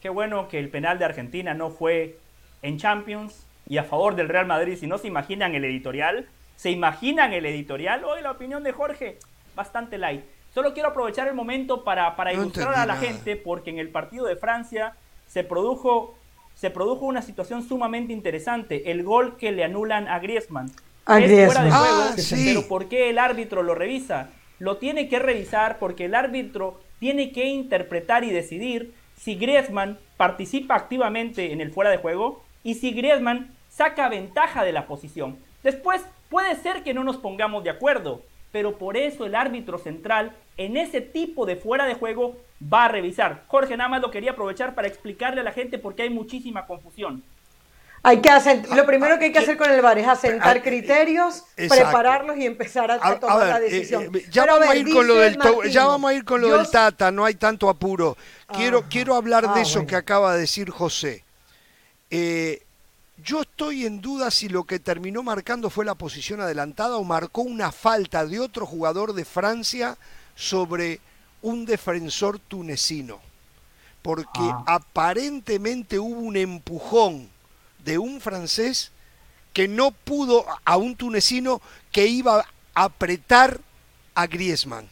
qué bueno que el penal de Argentina no fue en Champions y a favor del Real Madrid. Si no se imaginan el editorial, se imaginan el editorial. Hoy la opinión de Jorge, bastante light. Solo quiero aprovechar el momento para, para No ilustrar a la nada. gente, porque en el partido de Francia se produjo, se produjo una situación sumamente interesante. El gol que le anulan a Griezmann. A es fuera de juego, Ah, sí. pero ¿por qué el árbitro lo revisa? Lo tiene que revisar porque el árbitro tiene que interpretar y decidir si Griezmann participa activamente en el fuera de juego y si Griezmann saca ventaja de la posición. Después puede ser que no nos pongamos de acuerdo, pero por eso el árbitro central en ese tipo de fuera de juego va a revisar. Jorge nada más lo quería aprovechar para explicarle a la gente porque hay muchísima confusión. Hay que asent- lo primero que hay que hacer con el VAR es asentar Ah, criterios, exacto. prepararlos y empezar a, a A, a tomar la ver, eh, decisión. eh, ya, vamos a ver, ir con lo dice del to- Martín, ya vamos a ir con lo yo del Tata, no hay tanto apuro. Quiero, quiero hablar de Ah, eso bueno. que acaba de decir José. Eh, yo estoy en duda si lo que terminó marcando fue la posición adelantada o marcó una falta de otro jugador de Francia sobre un defensor tunecino. Porque Ah. aparentemente hubo un empujón de un francés que no pudo a un tunecino que iba a apretar a Griezmann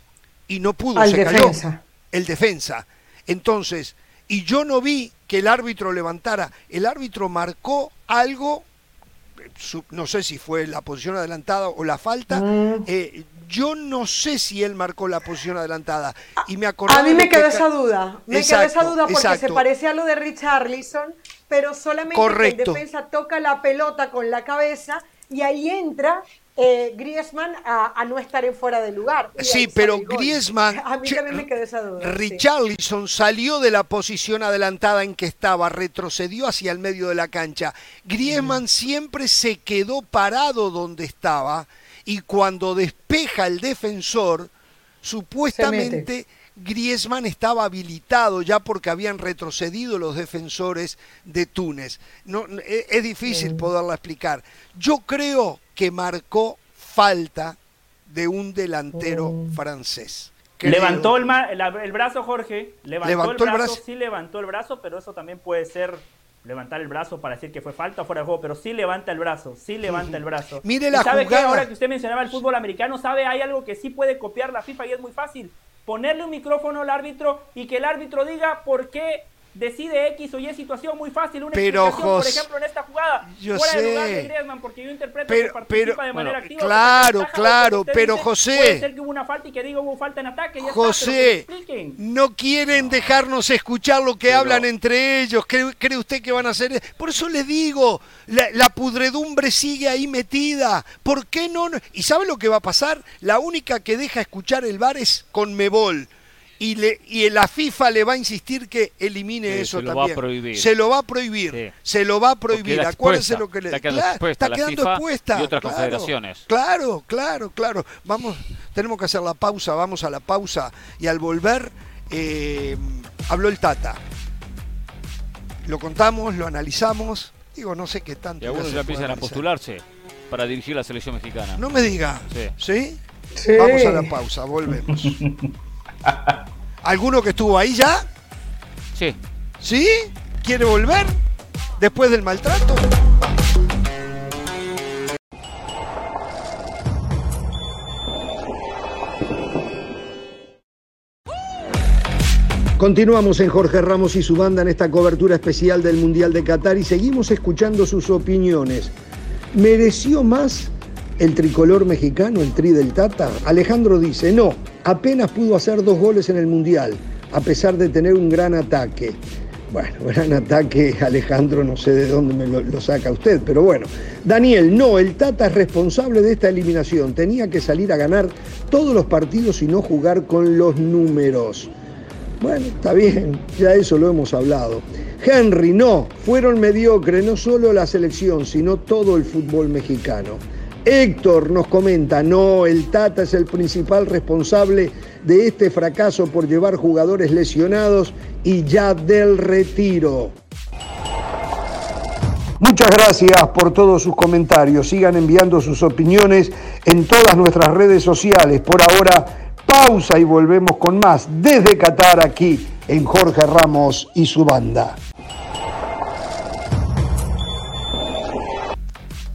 y no pudo, Al se defensa. cayó el defensa. Entonces, y yo no vi que el árbitro levantara, el árbitro marcó algo, no sé si fue la posición adelantada o la falta, Mm. eh, yo no sé si él marcó la posición adelantada. Y me A mí me que quedó esa duda. Me quedó esa Exacto, duda porque se exacto. parece a lo de Richarlison, pero solamente Correcto. el defensa toca la pelota con la cabeza y ahí entra eh, Griezmann a, a no estar en fuera de lugar. Sí, pero. Griezmann, A mí también me quedó esa duda. sí. Richarlison salió de la posición adelantada en que estaba, retrocedió hacia el medio de la cancha. Griezmann siempre se quedó parado donde estaba y cuando despeja el defensor, supuestamente Griezmann estaba habilitado ya porque habían retrocedido los defensores de Túnez. No, no, es, es difícil poderla explicar. Yo creo que marcó falta de un delantero francés. Creo. Levantó el, ma- la- el brazo Jorge, levantó, Levantó el, brazo. sí levantó el brazo, pero eso también puede ser levantar el brazo para decir que fue falta o fuera de juego, pero sí levanta el brazo, sí levanta el brazo. Mire ¿Y la sabe qué? Ahora que usted mencionaba el fútbol americano, ¿sabe? Hay algo que sí puede copiar la FIFA y es muy fácil. Ponerle un micrófono al árbitro y que el árbitro diga por qué decide X o Y situación muy fácil. Una Pero, explicación, por ejemplo, en esta jugada, yo fuera de lugar sé. de Griezmann, porque yo interpreto Pero- que participa pero- de manera Bueno, activa. claro, claro, pero, dice, José. Puede ser que hubo una falta y que diga hubo falta en ataque. ya está, pero José, no quieren dejarnos escuchar lo que Pero- hablan entre ellos. ¿Cree, cree usted que van a hacer? Por eso le digo, la, la pudredumbre sigue ahí metida. ¿Por qué no? no? ¿Y sabe lo que va a pasar? La única que deja escuchar el bar es Conmebol. Y, le, y la FIFA le va a insistir que elimine Sí, eso se lo va a prohibir. Se lo va a prohibir. Sí. Se lo va a prohibir. expuesta, lo que le está quedando Claro, expuesta está la quedando FIFA expuesta. y otras claro. confederaciones. Claro, claro, claro. Vamos, tenemos que hacer la pausa, vamos a la pausa y al volver eh, habló el Tata. Lo contamos, lo analizamos. Digo, no sé qué tanto. Y algunos ya empiezan a postularse para dirigir la selección mexicana. No me diga. Sí. ¿Sí? Sí. Vamos a la pausa, volvemos. ¿Alguno que estuvo ahí ya? Sí. ¿Sí? ¿Quiere volver? ¿Después del maltrato? Continuamos en Jorge Ramos y su banda en esta cobertura especial del Mundial de Qatar y seguimos escuchando sus opiniones. ¿Mereció más el tricolor mexicano, el tri del Tata? Alejandro dice, no, apenas pudo hacer dos goles en el Mundial, a pesar de tener un gran ataque. Bueno, gran ataque, Alejandro, no sé de dónde me lo, saca usted, pero bueno. Daniel, no, el Tata es responsable de esta eliminación. Tenía que salir a ganar todos los partidos y no jugar con los números. Bueno, está bien, ya eso lo hemos hablado. Henry, no, fueron mediocres no solo la selección, sino todo el fútbol mexicano. Héctor nos comenta, no, el Tata es el principal responsable de este fracaso por llevar jugadores lesionados y ya del retiro. Muchas gracias por todos sus comentarios. Sigan enviando sus opiniones en todas nuestras redes sociales. Por ahora, pausa y volvemos con más desde Qatar aquí en Jorge Ramos y su banda.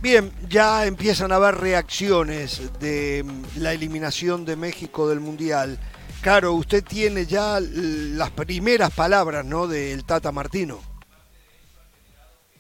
Bien, ya empiezan a haber reacciones de mm, la eliminación de México del Mundial. Claro, usted tiene ya las primeras palabras, ¿no? Del Tata Martino.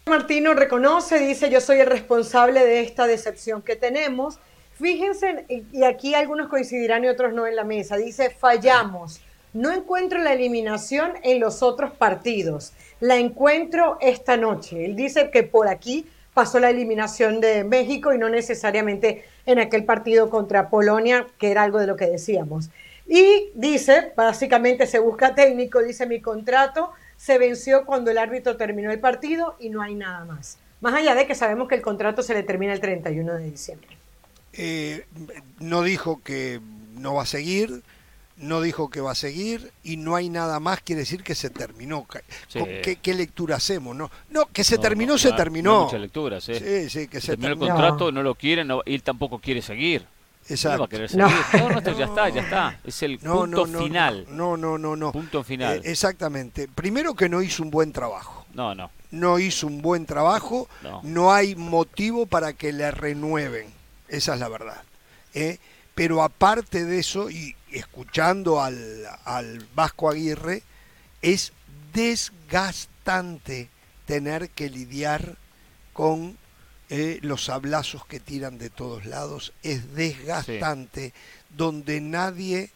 Martino reconoce, dice, yo soy el responsable de esta decepción que tenemos. Fíjense, y aquí algunos coincidirán y otros no en la mesa, dice, fallamos. No encuentro la eliminación en los otros partidos, la encuentro esta noche. Él dice que por aquí pasó la eliminación de México y no necesariamente en aquel partido contra Polonia, que era algo de lo que decíamos. Y dice, básicamente se busca técnico, dice mi contrato se venció cuando el árbitro terminó el partido y no hay nada más. Más allá de que sabemos que el contrato se le termina el 31 de diciembre. Eh, no dijo que no va a seguir, no dijo que va a seguir y no hay nada más, quiere decir que se terminó. Ca- Sí. ¿Con ¿Qué, qué lectura hacemos? No, no que se No, terminó, no, se terminó. no hay muchas lecturas, ¿eh? Sí, sí, que se Terminó el contrato, no lo quiere, no- y él tampoco quiere seguir. No va a querer seguir. No, no, esto ya está, ya está. Es el No, punto no, no, final. No, no, no, no. Punto final. Eh, exactamente. Primero que no hizo un buen trabajo. No, no. No hizo un buen trabajo. No. hay motivo para que le renueven. Esa es la verdad. ¿eh? Pero aparte de eso, y escuchando al, al Vasco Aguirre, es desgastante tener que lidiar con eh, los sablazos que tiran de todos lados. Es desgastante, donde nadie,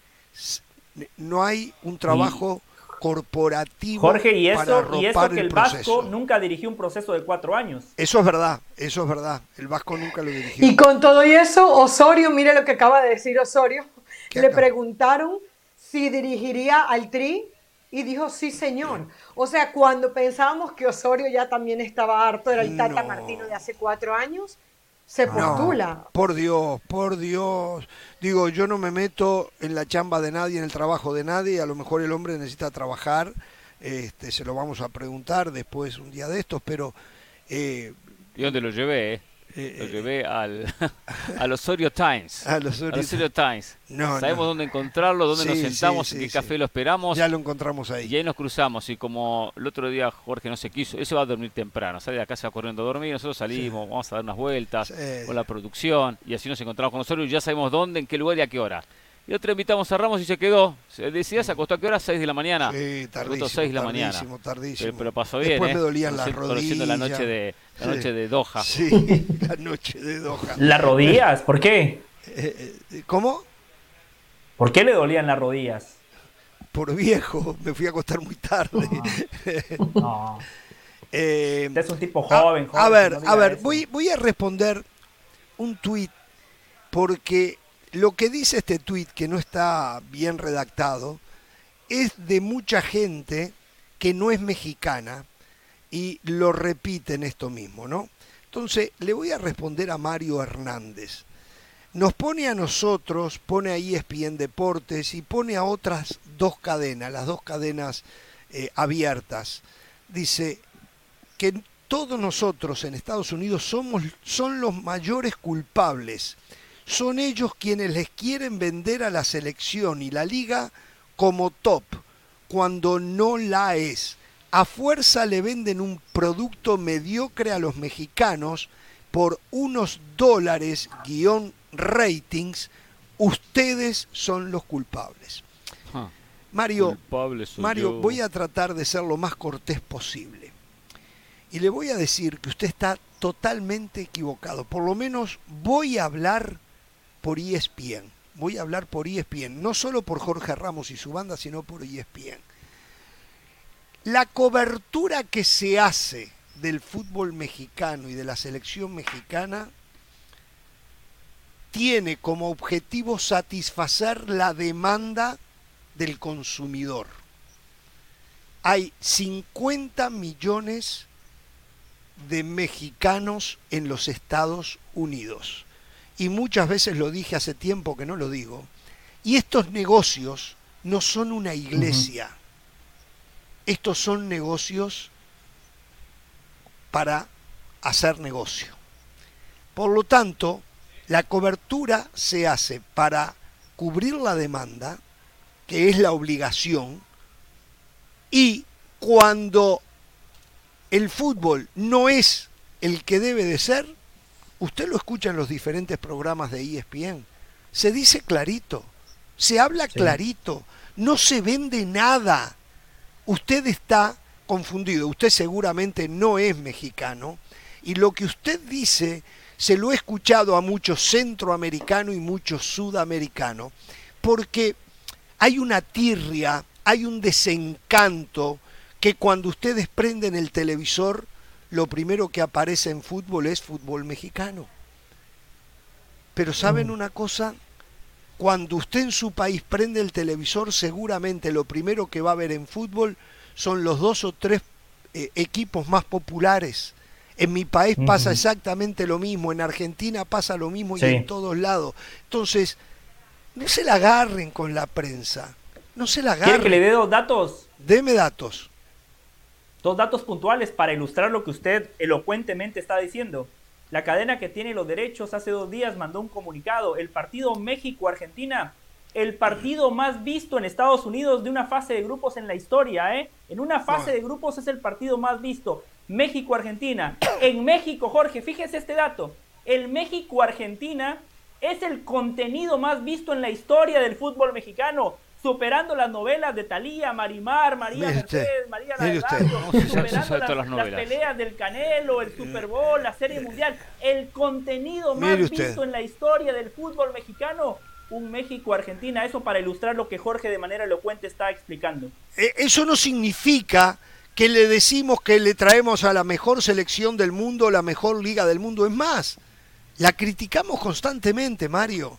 no hay un trabajo corporativo Jorge, y para eso, y eso que el proceso. Vasco nunca dirigió un proceso de cuatro años. Eso es verdad, eso es verdad. El Vasco nunca lo dirigió. Y con todo y eso, Osorio, mire lo que acaba de decir Osorio, ¿Qué le preguntaron si dirigiría al Tri y dijo sí, señor. O sea, cuando pensábamos que Osorio ya también estaba harto, era el Tata No. Martino de hace cuatro años, se No, postula. por Dios, por Dios. Digo, yo no me meto en la chamba de nadie, en el trabajo de nadie. A lo mejor el hombre necesita trabajar. Este, se lo vamos a preguntar después un día de estos, pero eh, ¿Y dónde lo llevé? eh? Eh, lo llevé al, al Osorio Times. A los Osorio Times. No, Sabemos no. dónde encontrarlo, dónde nos sentamos, sí, en sí, qué café lo esperamos. Ya lo encontramos ahí. Y ahí nos cruzamos. Y como el otro día Jorge no se quiso, él se va a dormir temprano. Sale de la casa corriendo a dormir. Nosotros salimos, vamos a dar unas vueltas con la producción. Y así nos encontramos con Osorio. Y ya sabemos dónde, en qué lugar y a qué hora. Y otro invitamos a Ramos y se quedó. Se decía, se acostó a qué hora? 6 de la mañana. Sí, tardísimo, 6 de la mañana. tardísimo, tardísimo. Pero, pero pasó bien, Después ¿eh? me dolían las Conociendo la noche de, la Sí. noche de Doha. Sí, la noche de Doha. Las rodillas, ¿por qué? Eh, eh, ¿Cómo? ¿Por qué le dolían las rodillas? Por viejo, me fui a acostar muy tarde. No. Eh, Usted es un tipo a- joven, a, joven, ver, no a ver, eso. voy, voy a responder un tuit porque lo que dice este tuit, que no está bien redactado, es de mucha gente que no es mexicana y lo repiten esto mismo, ¿no? Entonces, le voy a responder a Mario Hernández. Nos pone a nosotros, pone a ESPN Deportes y pone a otras dos cadenas, las dos cadenas eh, abiertas. Dice que todos nosotros en Estados Unidos somos, son los mayores culpables. Son ellos quienes les quieren vender a la selección y la liga como top, cuando no la es. A fuerza le venden un producto mediocre a los mexicanos por unos dólares guion ratings. Ustedes son los culpables. Ah, Mario, Mario, yo. voy a tratar de ser lo más cortés posible. Y le voy a decir que usted está totalmente equivocado. Por lo menos voy a hablar por ESPN. Voy a hablar por ESPN. No solo por Jorge Ramos y su banda, sino por ESPN. La cobertura que se hace del fútbol mexicano y de la selección mexicana tiene como objetivo satisfacer la demanda del consumidor. Hay 50 millones de mexicanos en los Estados Unidos. Y muchas veces lo dije hace tiempo que no lo digo. Y estos negocios no son una iglesia. Estos son negocios para hacer negocio. Por lo tanto, la cobertura se hace para cubrir la demanda, que es la obligación, y cuando el fútbol no es el que debe de ser, usted lo escucha en los diferentes programas de ESPN, se dice clarito, se habla Sí. clarito, no se vende nada. Usted está confundido, usted seguramente no es mexicano, y lo que usted dice se lo he escuchado a muchos centroamericanos y muchos sudamericanos, porque hay una tirria, hay un desencanto que cuando ustedes prenden el televisor, lo primero que aparece en fútbol es fútbol mexicano. Pero ¿saben una cosa? Cuando usted en su país prende el televisor, seguramente lo primero que va a ver en fútbol son los dos o tres eh, equipos más populares. En mi país pasa exactamente lo mismo, en Argentina pasa lo mismo Sí. y en todos lados. Entonces, no se la agarren con la prensa. No se la ¿Quiere que le agarren. dé dos datos? Deme datos. Dos datos puntuales para ilustrar lo que usted elocuentemente está diciendo. La cadena que tiene los derechos hace dos días mandó un comunicado. El partido México-Argentina, el partido más visto en Estados Unidos de una fase de grupos en la historia, ¿eh? En una fase de grupos es el partido más visto. México-Argentina. En México, Jorge, fíjese este dato. El México-Argentina es el contenido más visto en la historia del fútbol mexicano, superando las novelas de Talía, Marimar, María Mire usted, Mercedes, María No, se superando las, las las peleas del Canelo, el Super Bowl, la Serie Mundial, el contenido más usted. visto en la historia del fútbol mexicano, un México-Argentina, eso para ilustrar lo que Jorge de manera elocuente está explicando. Eh, Eso no significa que le decimos que le traemos a la mejor selección del mundo, la mejor liga del mundo. Es más, la criticamos constantemente, Mario.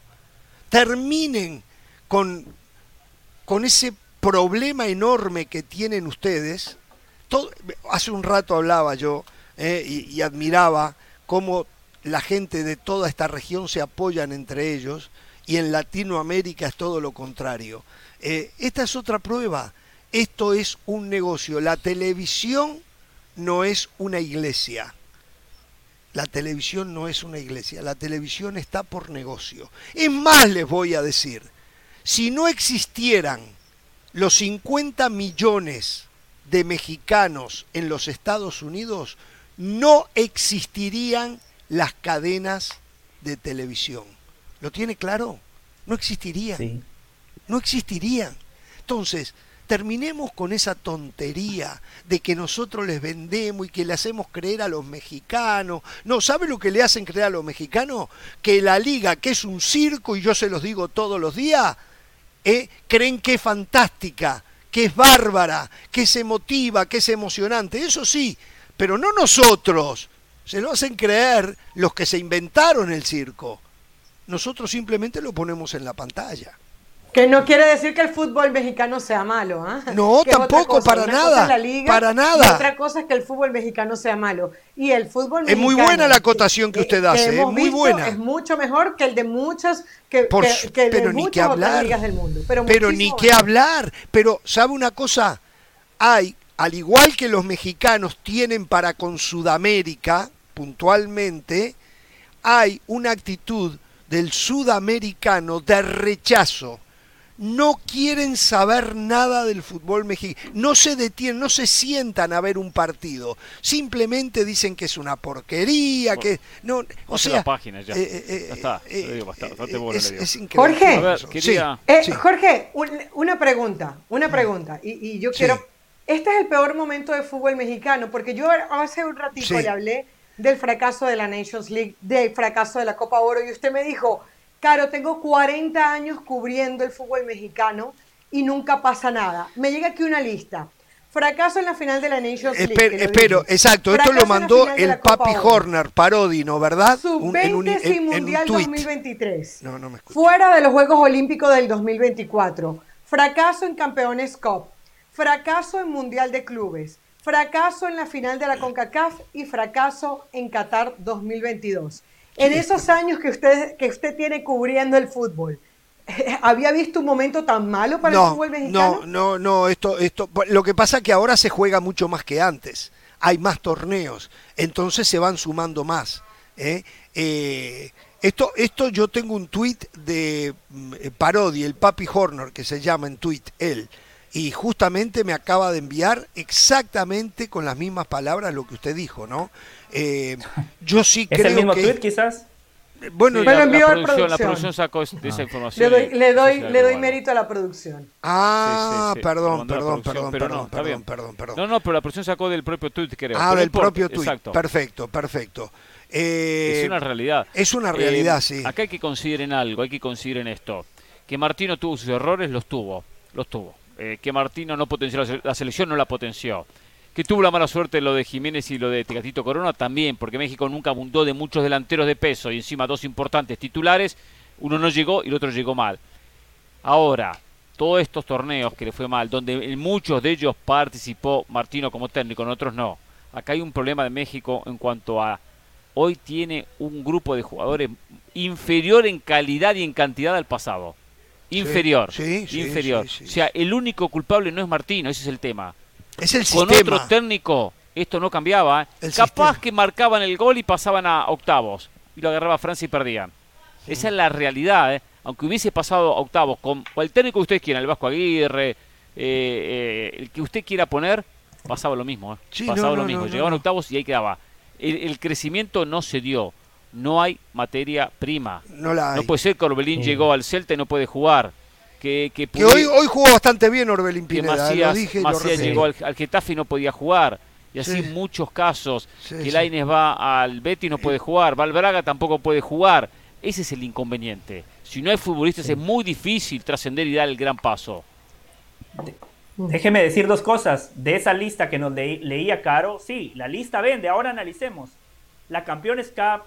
Terminen con, con ese problema enorme que tienen ustedes. Hace un rato hablaba yo eh, y, y admiraba cómo la gente de toda esta región se apoyan entre ellos y en Latinoamérica es todo lo contrario. Eh, esta es otra prueba. Esto es un negocio. La televisión no es una iglesia. La televisión no es una iglesia, la televisión está por negocio. Es más, les voy a decir, si no existieran los 50 millones de mexicanos en los Estados Unidos, no existirían las cadenas de televisión. ¿Lo tiene claro? No existirían. Sí. No existirían. Entonces, terminemos con esa tontería de que nosotros les vendemos y que le hacemos creer a los mexicanos. No, ¿sabe lo que le hacen creer a los mexicanos? Que la liga, que es un circo, y yo se los digo todos los días, eh, creen que es fantástica, que es bárbara, que es emotiva, que es emocionante. Eso sí, pero no nosotros. Se lo hacen creer los que se inventaron el circo. Nosotros simplemente lo ponemos en la pantalla. Que no quiere decir que el fútbol mexicano sea malo, ¿ah? No, Que tampoco, cosa. para nada, la liga para nada. otra cosa es que el fútbol mexicano sea malo. Y el fútbol Es muy mexicano, buena la acotación que usted hace, es muy visto, buena. Es mucho mejor que el de muchas, que, Por que- que de ni que otras hablar. ligas del mundo. Pero, Pero ni mejor. hablar. Pero, ¿sabe una cosa? Hay, al igual que los mexicanos tienen para con Sudamérica, puntualmente, hay una actitud del sudamericano de rechazo. No quieren saber nada del fútbol mexicano. No se detienen, no se sientan a ver un partido. Simplemente dicen que es una porquería, que no, o sea, la página ya. Ya está, le digo, bastante, bastante es, es increíble. Jorge. A ver, Sí, Eh, sí. Jorge, un- una pregunta, una pregunta. Y, y yo Sí. quiero. Este es el peor momento de fútbol mexicano, porque yo hace un ratito Sí. le hablé del fracaso de la Nations League, del fracaso de la Copa Oro, y usted me dijo, Caro, tengo 40 años cubriendo el fútbol mexicano y nunca pasa nada. Me llega aquí una lista. Fracaso en la final de la Nations League. Espero, dije. exacto, esto lo mandó el Papi Oro. Horner, Parodino, ¿verdad? Un- en un- Sub-20 en- sin en un Mundial tuit. 2023. No, no me escucha. Fuera de los Juegos Olímpicos del 2024. Fracaso en Campeones Cup. Fracaso en Mundial de Clubes. Fracaso en la final de la CONCACAF y fracaso en Qatar 2022. En esos años que usted, que usted tiene cubriendo el fútbol, ¿había visto un momento tan malo para el No, fútbol mexicano? no, no, no, esto, esto, lo que pasa es que ahora se juega mucho más que antes. Hay más torneos, entonces se van sumando más. ¿eh? Eh, esto, esto yo tengo un tuit de mm, eh, Parodi, el Papi Horner, que se llama en tuit él, y justamente me acaba de enviar exactamente con las mismas palabras lo que usted dijo, ¿no? Eh, yo sí ¿Es creo el mismo que tweet quizás? bueno, Sí, Me lo la, envió la producción, la producción. sacó de esa Le información. doy, y- le doy, le doy mérito a la producción. ah, Sí, sí, sí, lo perdón, perdón, perdón, pero perdón, no, está perdón, bien. perdón, perdón. No, no, pero la producción sacó del propio tweet, creo. Ah, del no propio tuit. Exacto. Perfecto, perfecto. Eh, es una realidad. es una realidad, Eh, sí. Acá hay que consideren algo, hay que consideren esto. Que Martino tuvo sus errores, los tuvo, los tuvo. Eh, que Martino no potenció la selección, no la potenció. Que tuvo la mala suerte lo de Jiménez y lo de Tecatito Corona también, porque México nunca abundó de muchos delanteros de peso y encima dos importantes titulares, uno no llegó y el otro llegó mal. Ahora, todos estos torneos que le fue mal, donde en muchos de ellos participó Martino como técnico, en otros no. Acá hay un problema de México en cuanto a hoy tiene un grupo de jugadores inferior en calidad y en cantidad al pasado. Inferior. sí, sí, inferior. sí, sí. O sea, el único culpable no es Martino, ese es el tema. Es el Con sistema. otro técnico esto no cambiaba. ¿eh? El Capaz sistema. que marcaban el gol y pasaban a octavos. Y lo agarraba Francia y perdían. Esa es la realidad. ¿eh? Aunque hubiese pasado a octavos con el técnico que ustedes quieran, el Vasco Aguirre, eh, eh, el que usted quiera poner, pasaba lo mismo. Sí, pasaba no, lo no, mismo. no, Llegaban octavos y ahí quedaba. El, el crecimiento no se dio. No hay materia prima. No la hay. No puede ser que Orbelín llegó al Celta y no puede jugar. Que, que, que Pudi- hoy, hoy jugó bastante bien Orbelín que Pineda, Macías, lo dije y Macías llegó al, al Getafe y no podía jugar. Y así Sí. muchos casos. Sí, que sí. Lainez va al Betis y no puede jugar. Va al Braga tampoco puede jugar. Ese es el inconveniente. Si no hay futbolistas es muy difícil trascender y dar el gran paso. Déjeme decir dos cosas. De esa lista que nos leí- leía Caro, sí, la lista vende. Ahora analicemos. La Campeones Cup,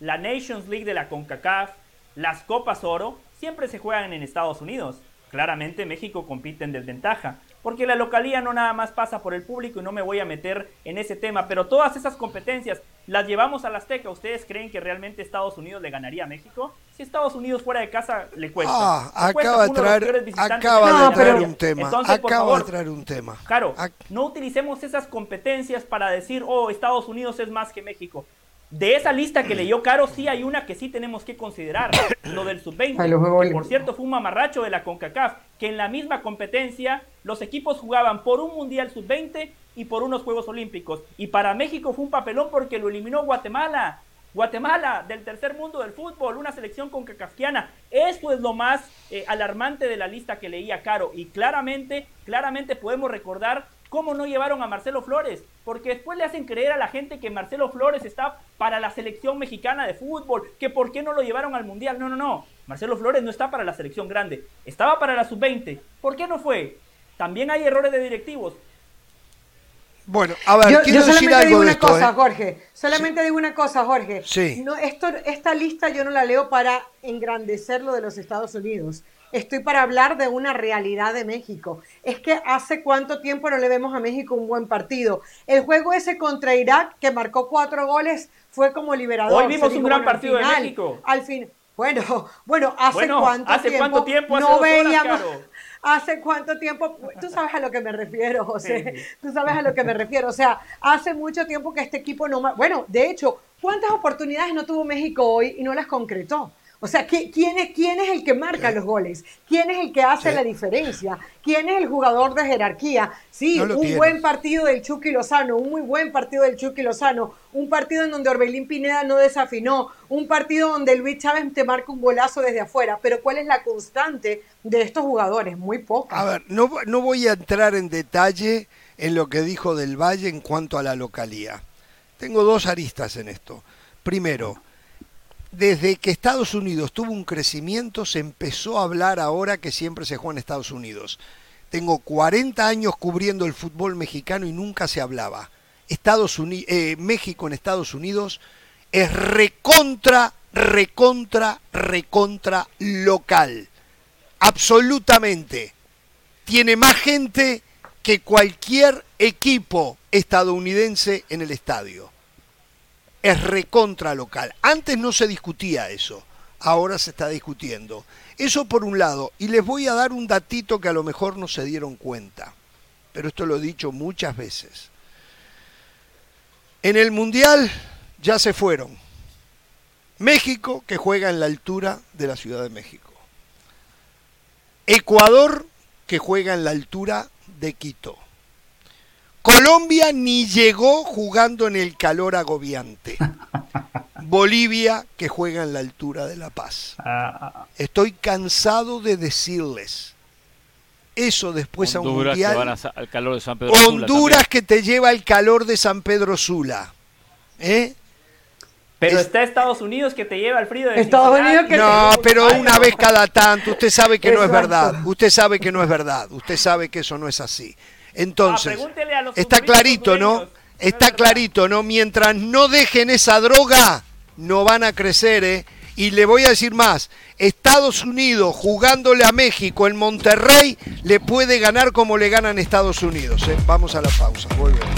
la Nations League de la CONCACAF, las Copas Oro, siempre se juegan en Estados Unidos. Claramente México compite en desventaja, porque la localía no nada más pasa por el público y no me voy a meter en ese tema, pero todas esas competencias las llevamos al Azteca. ¿Ustedes creen que realmente Estados Unidos le ganaría a México? Si Estados Unidos fuera de casa, le cuesta. Ah, Le acaba de traer, acaba la de un tema. Entonces, acaba favor, de traer un tema. Claro, no utilicemos esas competencias para decir, oh, Estados Unidos es más que México. De esa lista que leyó Caro, sí hay una que sí tenemos que considerar, lo del sub-20. Ay, los Juegos que, por cierto, fue un mamarracho de la CONCACAF, que en la misma competencia los equipos jugaban por un Mundial sub-20 y por unos Juegos Olímpicos. Y para México fue un papelón porque lo eliminó Guatemala. Guatemala, del tercer mundo del fútbol, una selección concacafquiana. Eso es lo más eh, alarmante de la lista que leía Caro. Y claramente, claramente podemos recordar cómo no llevaron a Marcelo Flores. Porque después le hacen creer a la gente que Marcelo Flores está para la selección mexicana de fútbol, que por qué no lo llevaron al Mundial. No, no, no. Marcelo Flores no está para la selección grande. Estaba para la sub-20. ¿Por qué no fue? También hay errores de directivos. Bueno, a ver, Yo, quiero yo decir solamente digo algo de una esto. cosa, ¿eh? Jorge. Solamente digo una cosa, Jorge. Sí. No, esto, esta lista yo no la leo para engrandecer lo de los Estados Unidos. Estoy para hablar de una realidad de México. Es que hace cuánto tiempo no le vemos a México un buen partido. El juego ese contra Irak, que marcó cuatro goles, fue como liberador. Hoy vimos un gran bueno, partido de México. Al fin, bueno, bueno, hace Bueno, cuánto ¿hace tiempo cuánto tiempo? Hace no veíamos. ¿Hace cuánto tiempo? Tú sabes a lo que me refiero, José. Sí. Tú sabes a lo que me refiero. O sea, hace mucho tiempo que este equipo no... Bueno, de hecho, ¿cuántas oportunidades no tuvo México hoy y no las concretó? O sea, ¿qui- ¿quién es, quién es el que marca los goles? ¿Quién es el que hace Sí. la diferencia? ¿Quién es el jugador de jerarquía? Sí, No un buen partido del Chucky Lozano, un muy buen partido del Chucky Lozano, un partido en donde Orbelín Pineda no desafinó, un partido donde Luis Chávez te marca un golazo desde afuera. Pero ¿cuál es la constante de estos jugadores? Muy poca. A ver, no, no voy a entrar en detalle en lo que dijo Del Valle en cuanto a la localía. Tengo dos aristas en esto. Primero, desde que Estados Unidos tuvo un crecimiento, se empezó a hablar ahora que siempre se juega en Estados Unidos. Tengo 40 años cubriendo el fútbol mexicano y nunca se hablaba. Estados Uni- eh, México en Estados Unidos es recontra, recontra, recontra local. Absolutamente. Tiene más gente que cualquier equipo estadounidense en el estadio es recontra local. Antes no se discutía eso, ahora se está discutiendo. Eso por un lado, y les voy a dar un datito que a lo mejor no se dieron cuenta, pero esto lo he dicho muchas veces. En el Mundial ya se fueron. México, que juega en la altura de la Ciudad de México. Ecuador, que juega en la altura de Quito. Colombia ni llegó jugando en el calor agobiante. Bolivia, que juega en la altura de La Paz. Ah, Estoy cansado de decirles eso después a un Honduras que mundial. van a al calor de San Pedro Sula Honduras que te lleva el calor de San Pedro Sula. ¿Eh? Pero Es- está Estados Unidos que te lleva al frío de Estados Cincinnati. Unidos que No, te- pero una no. vez cada tanto. Usted sabe que no es verdad. Usted sabe que no es verdad. Usted sabe que eso no es así. Entonces, Ah, está clarito, ¿no? Está clarito, ¿no? Mientras no dejen esa droga, no van a crecer, ¿eh? Y le voy a decir más, Estados Unidos jugándole a México en Monterrey le puede ganar como le ganan Estados Unidos. ¿eh? Vamos a la pausa, volvemos.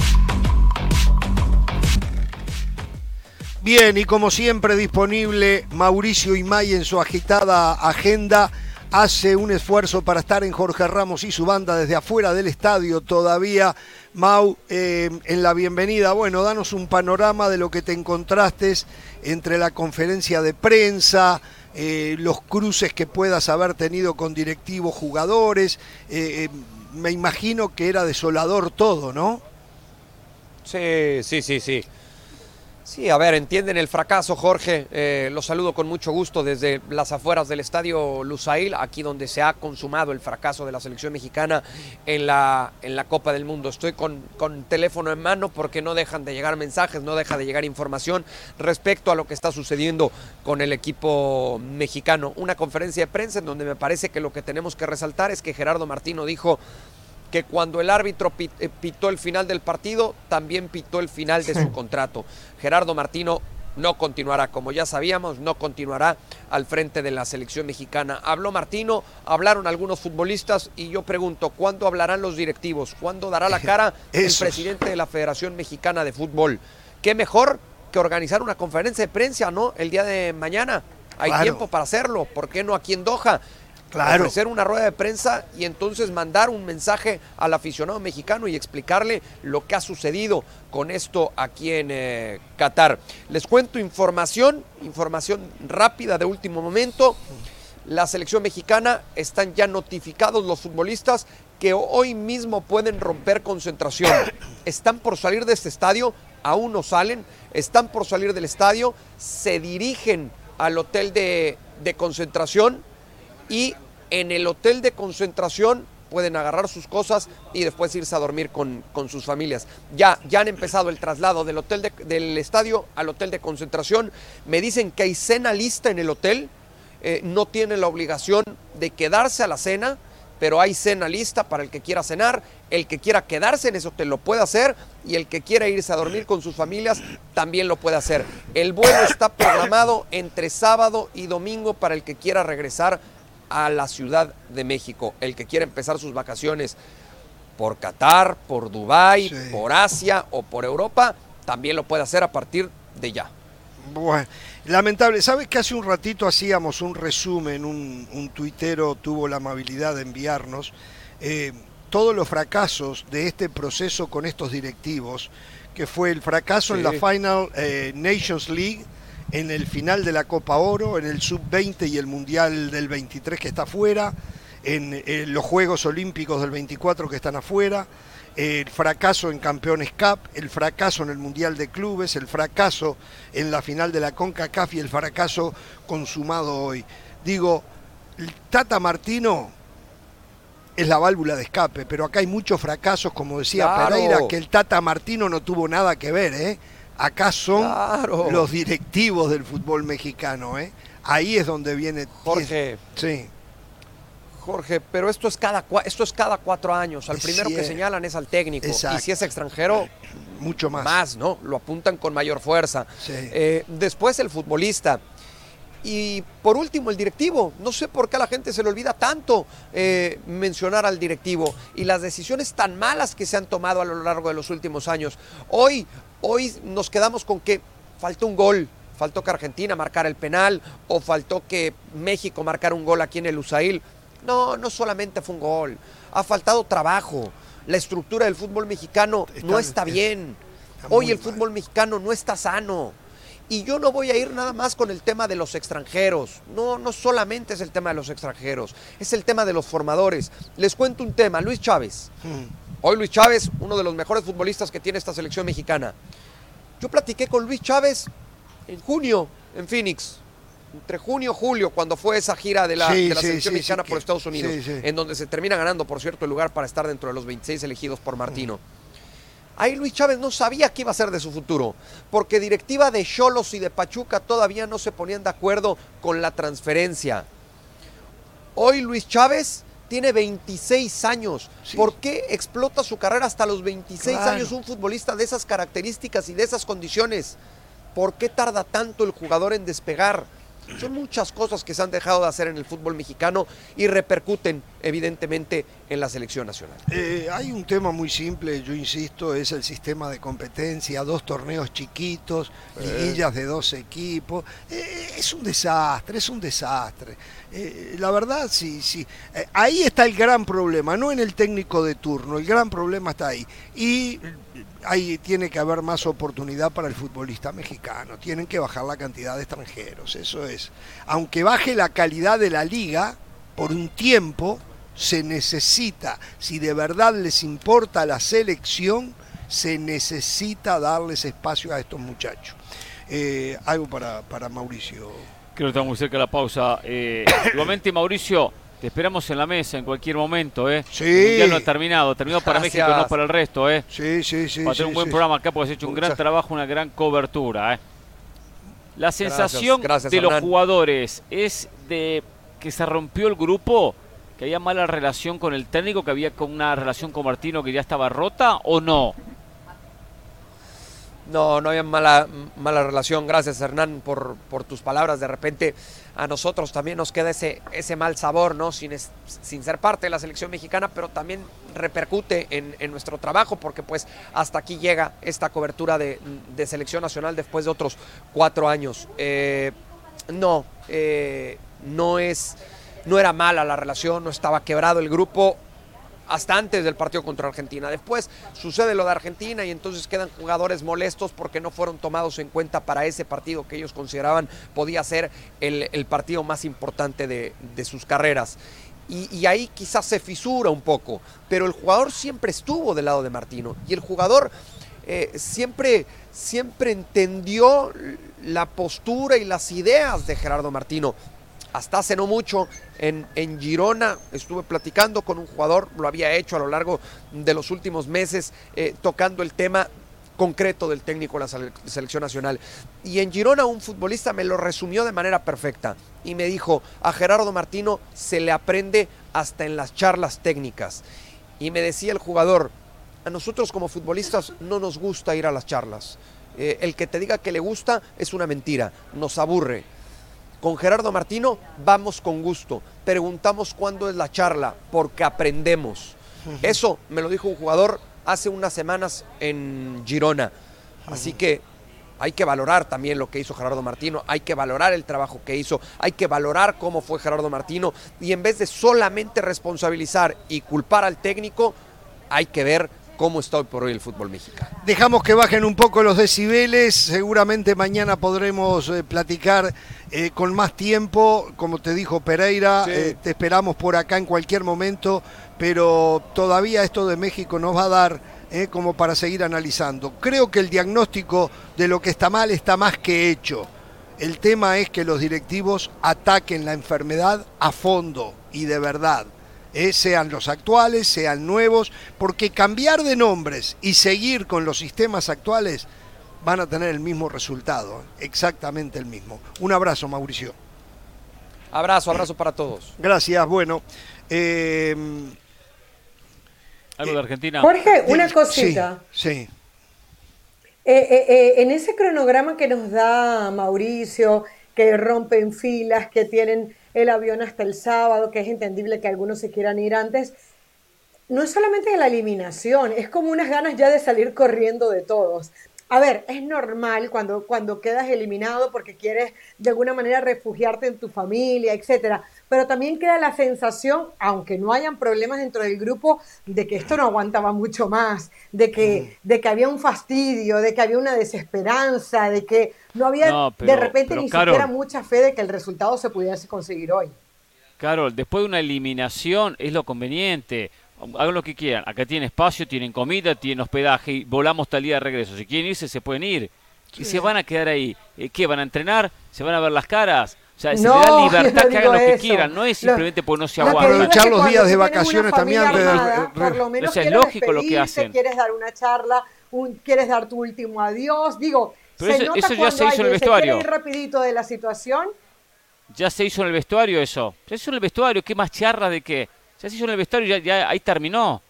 Bien, y como siempre disponible, Mauricio Imay en su agitada agenda hace un esfuerzo para estar en Jorge Ramos y su banda desde afuera del estadio todavía. Mau, eh, en la bienvenida, bueno, danos un panorama de lo que te encontraste entre la conferencia de prensa, eh, los cruces que puedas haber tenido con directivos jugadores. eh, me imagino que era desolador todo, ¿no? Sí, sí, sí, sí. Sí, a ver, entienden el fracaso, Jorge. Eh, los saludo con mucho gusto desde las afueras del estadio Lusail, aquí donde se ha consumado el fracaso de la selección mexicana en la, en la Copa del Mundo. Estoy con, con teléfono en mano porque no dejan de llegar mensajes, no deja de llegar información respecto a lo que está sucediendo con el equipo mexicano. Una conferencia de prensa en donde me parece que lo que tenemos que resaltar es que Gerardo Martino dijo que cuando el árbitro eh, pitó el final del partido, también pitó el final de su contrato. Gerardo Martino no continuará, como ya sabíamos, no continuará al frente de la selección mexicana. Habló Martino, hablaron algunos futbolistas y yo pregunto, ¿cuándo hablarán los directivos? ¿Cuándo dará la cara el presidente de la Federación Mexicana de Fútbol? ¿Qué mejor que organizar una conferencia de prensa, no? El día de mañana. Hay Claro. tiempo para hacerlo. ¿Por qué no aquí en Doha? Claro. Ofrecer una rueda de prensa y entonces mandar un mensaje al aficionado mexicano y explicarle lo que ha sucedido con esto aquí en eh, Qatar. Les cuento información, información rápida de último momento. La selección mexicana están ya notificados los futbolistas que hoy mismo pueden romper concentración. Están por salir de este estadio, aún no salen, están por salir del estadio, se dirigen al hotel de, de concentración y en el hotel de concentración pueden agarrar sus cosas y después irse a dormir con, con sus familias. Ya, ya han empezado el traslado del hotel de- del estadio al hotel de concentración. Me dicen que hay cena lista en el hotel. Eh, no tienen la obligación de quedarse a la cena, pero hay cena lista para el que quiera cenar. El que quiera quedarse en ese hotel lo puede hacer y el que quiera irse a dormir con sus familias también lo puede hacer. El vuelo está programado entre sábado y domingo para el que quiera regresar a la Ciudad de México. El que quiera empezar sus vacaciones por Qatar, por Dubái, Sí. por Asia o por Europa, también lo puede hacer a partir de ya. Bueno, lamentable. ¿Sabes que hace un ratito hacíamos un resumen? Un, un tuitero tuvo la amabilidad de enviarnos eh, todos los fracasos de este proceso con estos directivos, que fue el fracaso en la Final eh, Nations League, en el final de la Copa Oro, en el Sub-20 y el Mundial del 23 que está afuera, en, eh, los Juegos Olímpicos del 24 que están afuera, el fracaso en Campeones Cup, el fracaso en el Mundial de Clubes, el fracaso en la final de la CONCACAF y el fracaso consumado hoy. Digo, el Tata Martino es la válvula de escape, pero acá hay muchos fracasos, como decía Claro. Pereira, que el Tata Martino no tuvo nada que ver, ¿eh? Acá son Claro. los directivos del fútbol mexicano, ¿eh? Ahí es donde viene... Jorge, Sí, Jorge, pero esto es cada esto es cada cuatro años. Al primero que señalan es al técnico. Exacto. Y si es extranjero, mucho más. más, ¿no? Lo apuntan con mayor fuerza. Sí. Eh, después el futbolista. Y por último, el directivo. No sé por qué a la gente se le olvida tanto eh, mencionar al directivo y las decisiones tan malas que se han tomado a lo largo de los últimos años. Hoy, hoy nos quedamos con que faltó un gol. Faltó que Argentina marcara el penal o faltó que México marcara un gol aquí en el USAIL. No, no solamente fue un gol. Ha faltado trabajo. La estructura del fútbol mexicano no Está- bien. está Hoy el mal. fútbol mexicano no está sano. Y yo no voy a ir nada más con el tema de los extranjeros. No, no solamente es el tema de los extranjeros, es el tema de los formadores. Les cuento un tema, Luis Chávez. Mm. Hoy Luis Chávez, uno de los mejores futbolistas que tiene esta selección mexicana. Yo platiqué con Luis Chávez en junio en Phoenix. Entre junio y julio, cuando fue esa gira de la, Sí, de la sí, selección sí, mexicana por Estados Unidos, en donde se termina ganando, por cierto, el lugar para estar dentro de los 26 elegidos por Martino. Ahí Luis Chávez no sabía qué iba a hacer de su futuro, porque directiva de Cholos y de Pachuca todavía no se ponían de acuerdo con la transferencia. Hoy Luis Chávez tiene 26 años. Sí. ¿Por qué explota su carrera hasta los 26 Claro. años un futbolista de esas características y de esas condiciones? ¿Por qué tarda tanto el jugador en despegar? Son muchas cosas que se han dejado de hacer en el fútbol mexicano y repercuten evidentemente en la selección nacional. Eh, hay un tema muy simple, yo insisto, es el sistema de competencia, dos torneos chiquitos, liguillas de dos equipos. Eh, es un desastre, es un desastre. Eh, la verdad, sí, sí. Eh, ahí está el gran problema, no en el técnico de turno, el gran problema está ahí. Y ahí tiene que haber más oportunidad para el futbolista mexicano, tienen que bajar la cantidad de extranjeros, eso es. Aunque baje la calidad de la liga, por un tiempo se necesita, si de verdad les importa la selección, se necesita darles espacio a estos muchachos. Eh, algo para, para Mauricio. Creo que estamos muy cerca de la pausa. Eh, igualmente, Mauricio, te esperamos en la mesa en cualquier momento. ¿eh? Sí. El mundial no ha terminado. Terminó para Gracias. México, no para el resto. ¿eh? Sí, sí, sí. para sí, tener un buen sí. programa acá porque has hecho un gran trabajo, una gran cobertura. ¿eh? La sensación gracias, de los Hernán. jugadores es de que se rompió el grupo, que había mala relación con el técnico, que había una relación con Martino que ya estaba rota o no. No, no había mala, mala relación. Gracias, Hernán, por, por tus palabras. De repente a nosotros también nos queda ese, ese mal sabor, ¿no? Sin, sin ser parte de la selección mexicana, pero también repercute en, en nuestro trabajo, porque pues hasta aquí llega esta cobertura de, de selección nacional después de otros cuatro años. Eh, no, eh, no es no era mala la relación, no estaba quebrado el grupo hasta antes del partido contra Argentina. Después sucede lo de Argentina y entonces quedan jugadores molestos porque no fueron tomados en cuenta para ese partido que ellos consideraban podía ser el, partido más importante de, sus carreras. Y, y, ahí quizás se fisura un poco, pero el jugador siempre estuvo del lado de Martino y el jugador eh, siempre, siempre entendió la postura y las ideas de Gerardo Martino hasta hace no mucho en, Girona estuve platicando con un jugador, lo había hecho a lo largo de los últimos meses, eh, tocando el tema concreto del técnico de la selección nacional. Y en Girona un futbolista me lo resumió de manera perfecta y me dijo, a Gerardo Martino se le aprende hasta en las charlas técnicas. Y me decía el jugador, a nosotros como futbolistas no nos gusta ir a las charlas. Eh, el que te diga que le gusta es una mentira, nos aburre con Gerardo Martino vamos con gusto. Preguntamos cuándo es la charla, porque aprendemos. Eso me lo dijo un jugador hace unas semanas en Girona. Así que hay que valorar también lo que hizo Gerardo Martino, hay que valorar el trabajo que hizo, hay que valorar cómo fue Gerardo Martino y en vez de solamente responsabilizar y culpar al técnico, hay que ver cómo está hoy por hoy el fútbol mexicano. Dejamos que bajen un poco los decibeles, seguramente mañana podremos eh, platicar eh, con más tiempo, como te dijo Pereira, sí. eh, te esperamos por acá en cualquier momento, pero todavía esto de México nos va a dar como para seguir analizando. Creo que el diagnóstico de lo que está mal está más que hecho. El tema es que los directivos ataquen la enfermedad a fondo y de verdad eh, sean los actuales, sean nuevos, porque cambiar de nombres y seguir con los sistemas actuales van a tener el mismo resultado, exactamente el mismo. Un abrazo, Mauricio. Abrazo, abrazo para todos. Gracias, bueno. Eh, Algo de Argentina. Jorge, una cosita. Sí. sí. Eh, en ese cronograma que nos da Mauricio, que rompen filas, que tienen el avión hasta el sábado, que es entendible que algunos se quieran ir antes. No es solamente la eliminación, es como unas ganas ya de salir corriendo de todos. A ver, es normal cuando, cuando quedas eliminado porque quieres de alguna manera refugiarte en tu familia, etcétera. Pero también queda la sensación, aunque no hayan problemas dentro del grupo, de que esto no aguantaba mucho más, de que, de que había un fastidio, de que había una desesperanza, de que no había No, pero- de repente pero, ni Carol- siquiera mucha fe de que el resultado se pudiese conseguir hoy. Carol, después de una eliminación es lo conveniente. Hagan lo que quieran. Acá tienen espacio, tienen comida, tienen hospedaje y volamos tal día de regreso. Si quieren irse, se pueden ir. Y se van a quedar ahí. Eh, ¿Qué? ¿Van a entrenar? ¿Se van a ver las caras? O sea, se No, les da libertad no que hagan lo que eso. quieran. No es Lo- simplemente porque no se aguantan. es Aprovechar los días de vacaciones también antes del- armada, por lo menos Eso es quieres lógico lo que hacen. Quieres dar una charla, un, quieres dar tu último adiós. Digo, Pero se eso- nota eso ya se hizo en el vestuario. ir rapidito de la situación. Ya se hizo en el vestuario eso. Se hizo en el vestuario. ¿Qué más charra de qué? Ya se hizo en el vestuario, ya, ya ahí terminó.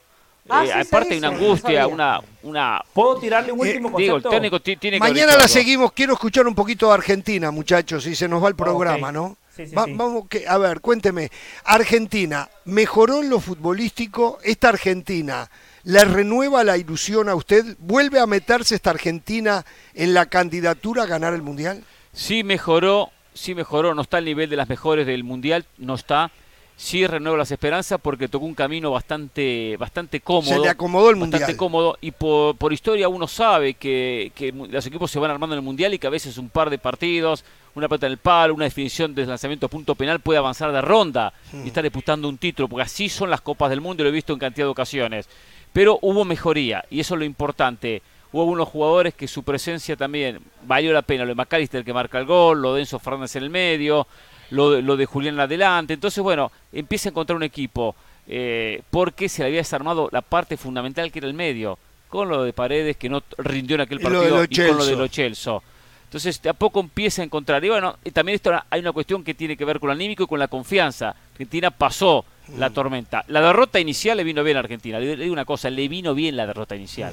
Ah, Eh, sí, aparte hay una angustia, una, una... ¿Puedo tirarle un Eh, último Digo, concepto? el técnico ti- tiene que Mañana la seguimos. Quiero escuchar un poquito de Argentina, muchachos, y se nos va el programa. ¿no? Sí, sí, Va- sí. Vamos, que, a ver, cuénteme. Argentina, ¿mejoró en lo futbolístico? ¿Esta Argentina le renueva la ilusión a usted? ¿Vuelve a meterse esta Argentina en la candidatura a ganar el Mundial? Sí mejoró, sí mejoró, no está al nivel de las mejores del mundial, no está. Sí renueva las esperanzas porque tocó un camino bastante, bastante cómodo. Se le acomodó el bastante Mundial. cómodo y por, por historia uno sabe que, que los equipos se van armando en el mundial y que a veces un par de partidos, una pelota en el palo, una definición de lanzamiento a punto penal puede avanzar de ronda Hmm. y estar disputando un título, porque así son las copas del mundo y lo he visto en cantidad de ocasiones. Pero hubo mejoría y eso es lo importante. Hubo algunos jugadores que su presencia también valió la pena. Lo de McAllister que marca el gol, lo de Enzo Fernández en el medio, lo de, lo de Julián adelante. Entonces, bueno, empieza a encontrar un equipo eh, porque se le había desarmado la parte fundamental que era el medio, con lo de Paredes que no rindió en aquel partido y con lo de Celso. Lo Celso. Entonces, de a poco empieza a encontrar. Y bueno, y también esto hay una cuestión que tiene que ver con lo anímico y con la confianza. Argentina pasó la tormenta. La derrota inicial le vino bien a Argentina. Le, le digo una cosa, le vino bien la derrota inicial.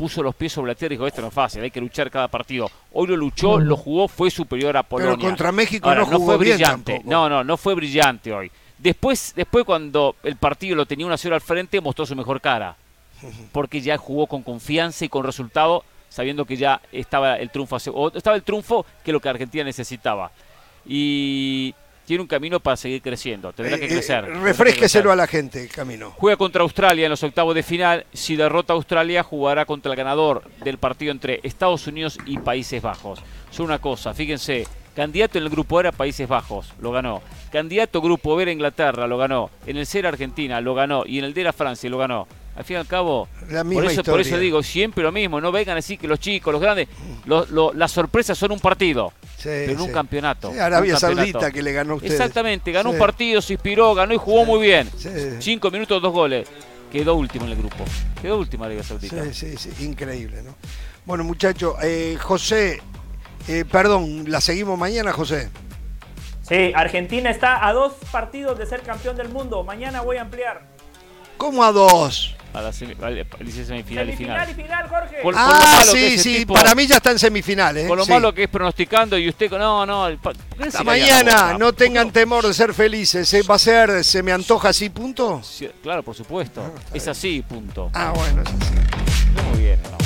Puso los pies sobre la tierra y dijo, esto no es fácil, hay que luchar cada partido. Hoy lo luchó, lo jugó, fue superior a Polonia. contra México Ahora, no jugó fue bien brillante. tampoco. No, no, no fue brillante hoy. Después, después cuando el partido lo tenía 1 a 0 al frente, mostró su mejor cara. Porque ya jugó con confianza y con resultado, sabiendo que ya estaba el triunfo, o estaba el triunfo que es lo que Argentina necesitaba. Y tiene un camino para seguir creciendo. Tendrá que Eh, crecer. eh, que refresqueselo crecer. a la gente, Camino. Juega contra Australia en los octavos de final. Si derrota a Australia, jugará contra el ganador del partido entre Estados Unidos y Países Bajos. Solo una cosa, fíjense, candidato en el grupo A era Países Bajos, lo ganó. Candidato grupo B era Inglaterra, lo ganó. En el C era Argentina, lo ganó. Y en el D era Francia, lo ganó. Al fin y al cabo, La misma por eso, por eso historia. digo, siempre lo mismo. No vengan a decir que los chicos, los grandes, lo- lo- las sorpresas son un partido. Sí, pero en un sí. campeonato. Sí, Arabia un campeonato. Saudita que le ganó a ustedes. Exactamente, ganó Sí. un partido, se inspiró, ganó y jugó muy bien. Sí. Cinco minutos, dos goles. Quedó último en el grupo. Quedó último Arabia Saudita. Sí, sí, sí, increíble, ¿no? Bueno, muchachos, eh, José, eh, perdón, ¿la seguimos mañana, José? Sí, Argentina está a dos partidos de ser campeón del mundo. Mañana voy a ampliar. ¿Cómo a dos? A la semi- vale, dice semifinal y Semifinal final. y final, Jorge. Lo Ah, que sí, sí, tipo- para mí ya está en semifinales. ¿eh? Con lo Sí. malo que es pronosticando y usted con. No, no. ¿por Hasta mañana, no tengan temor de ser felices. ¿eh? ¿Va a ser, se me antoja así, punto? Sí, Claro, por supuesto. Es así, punto. Ah, bueno, es así. Muy bien, ¿no?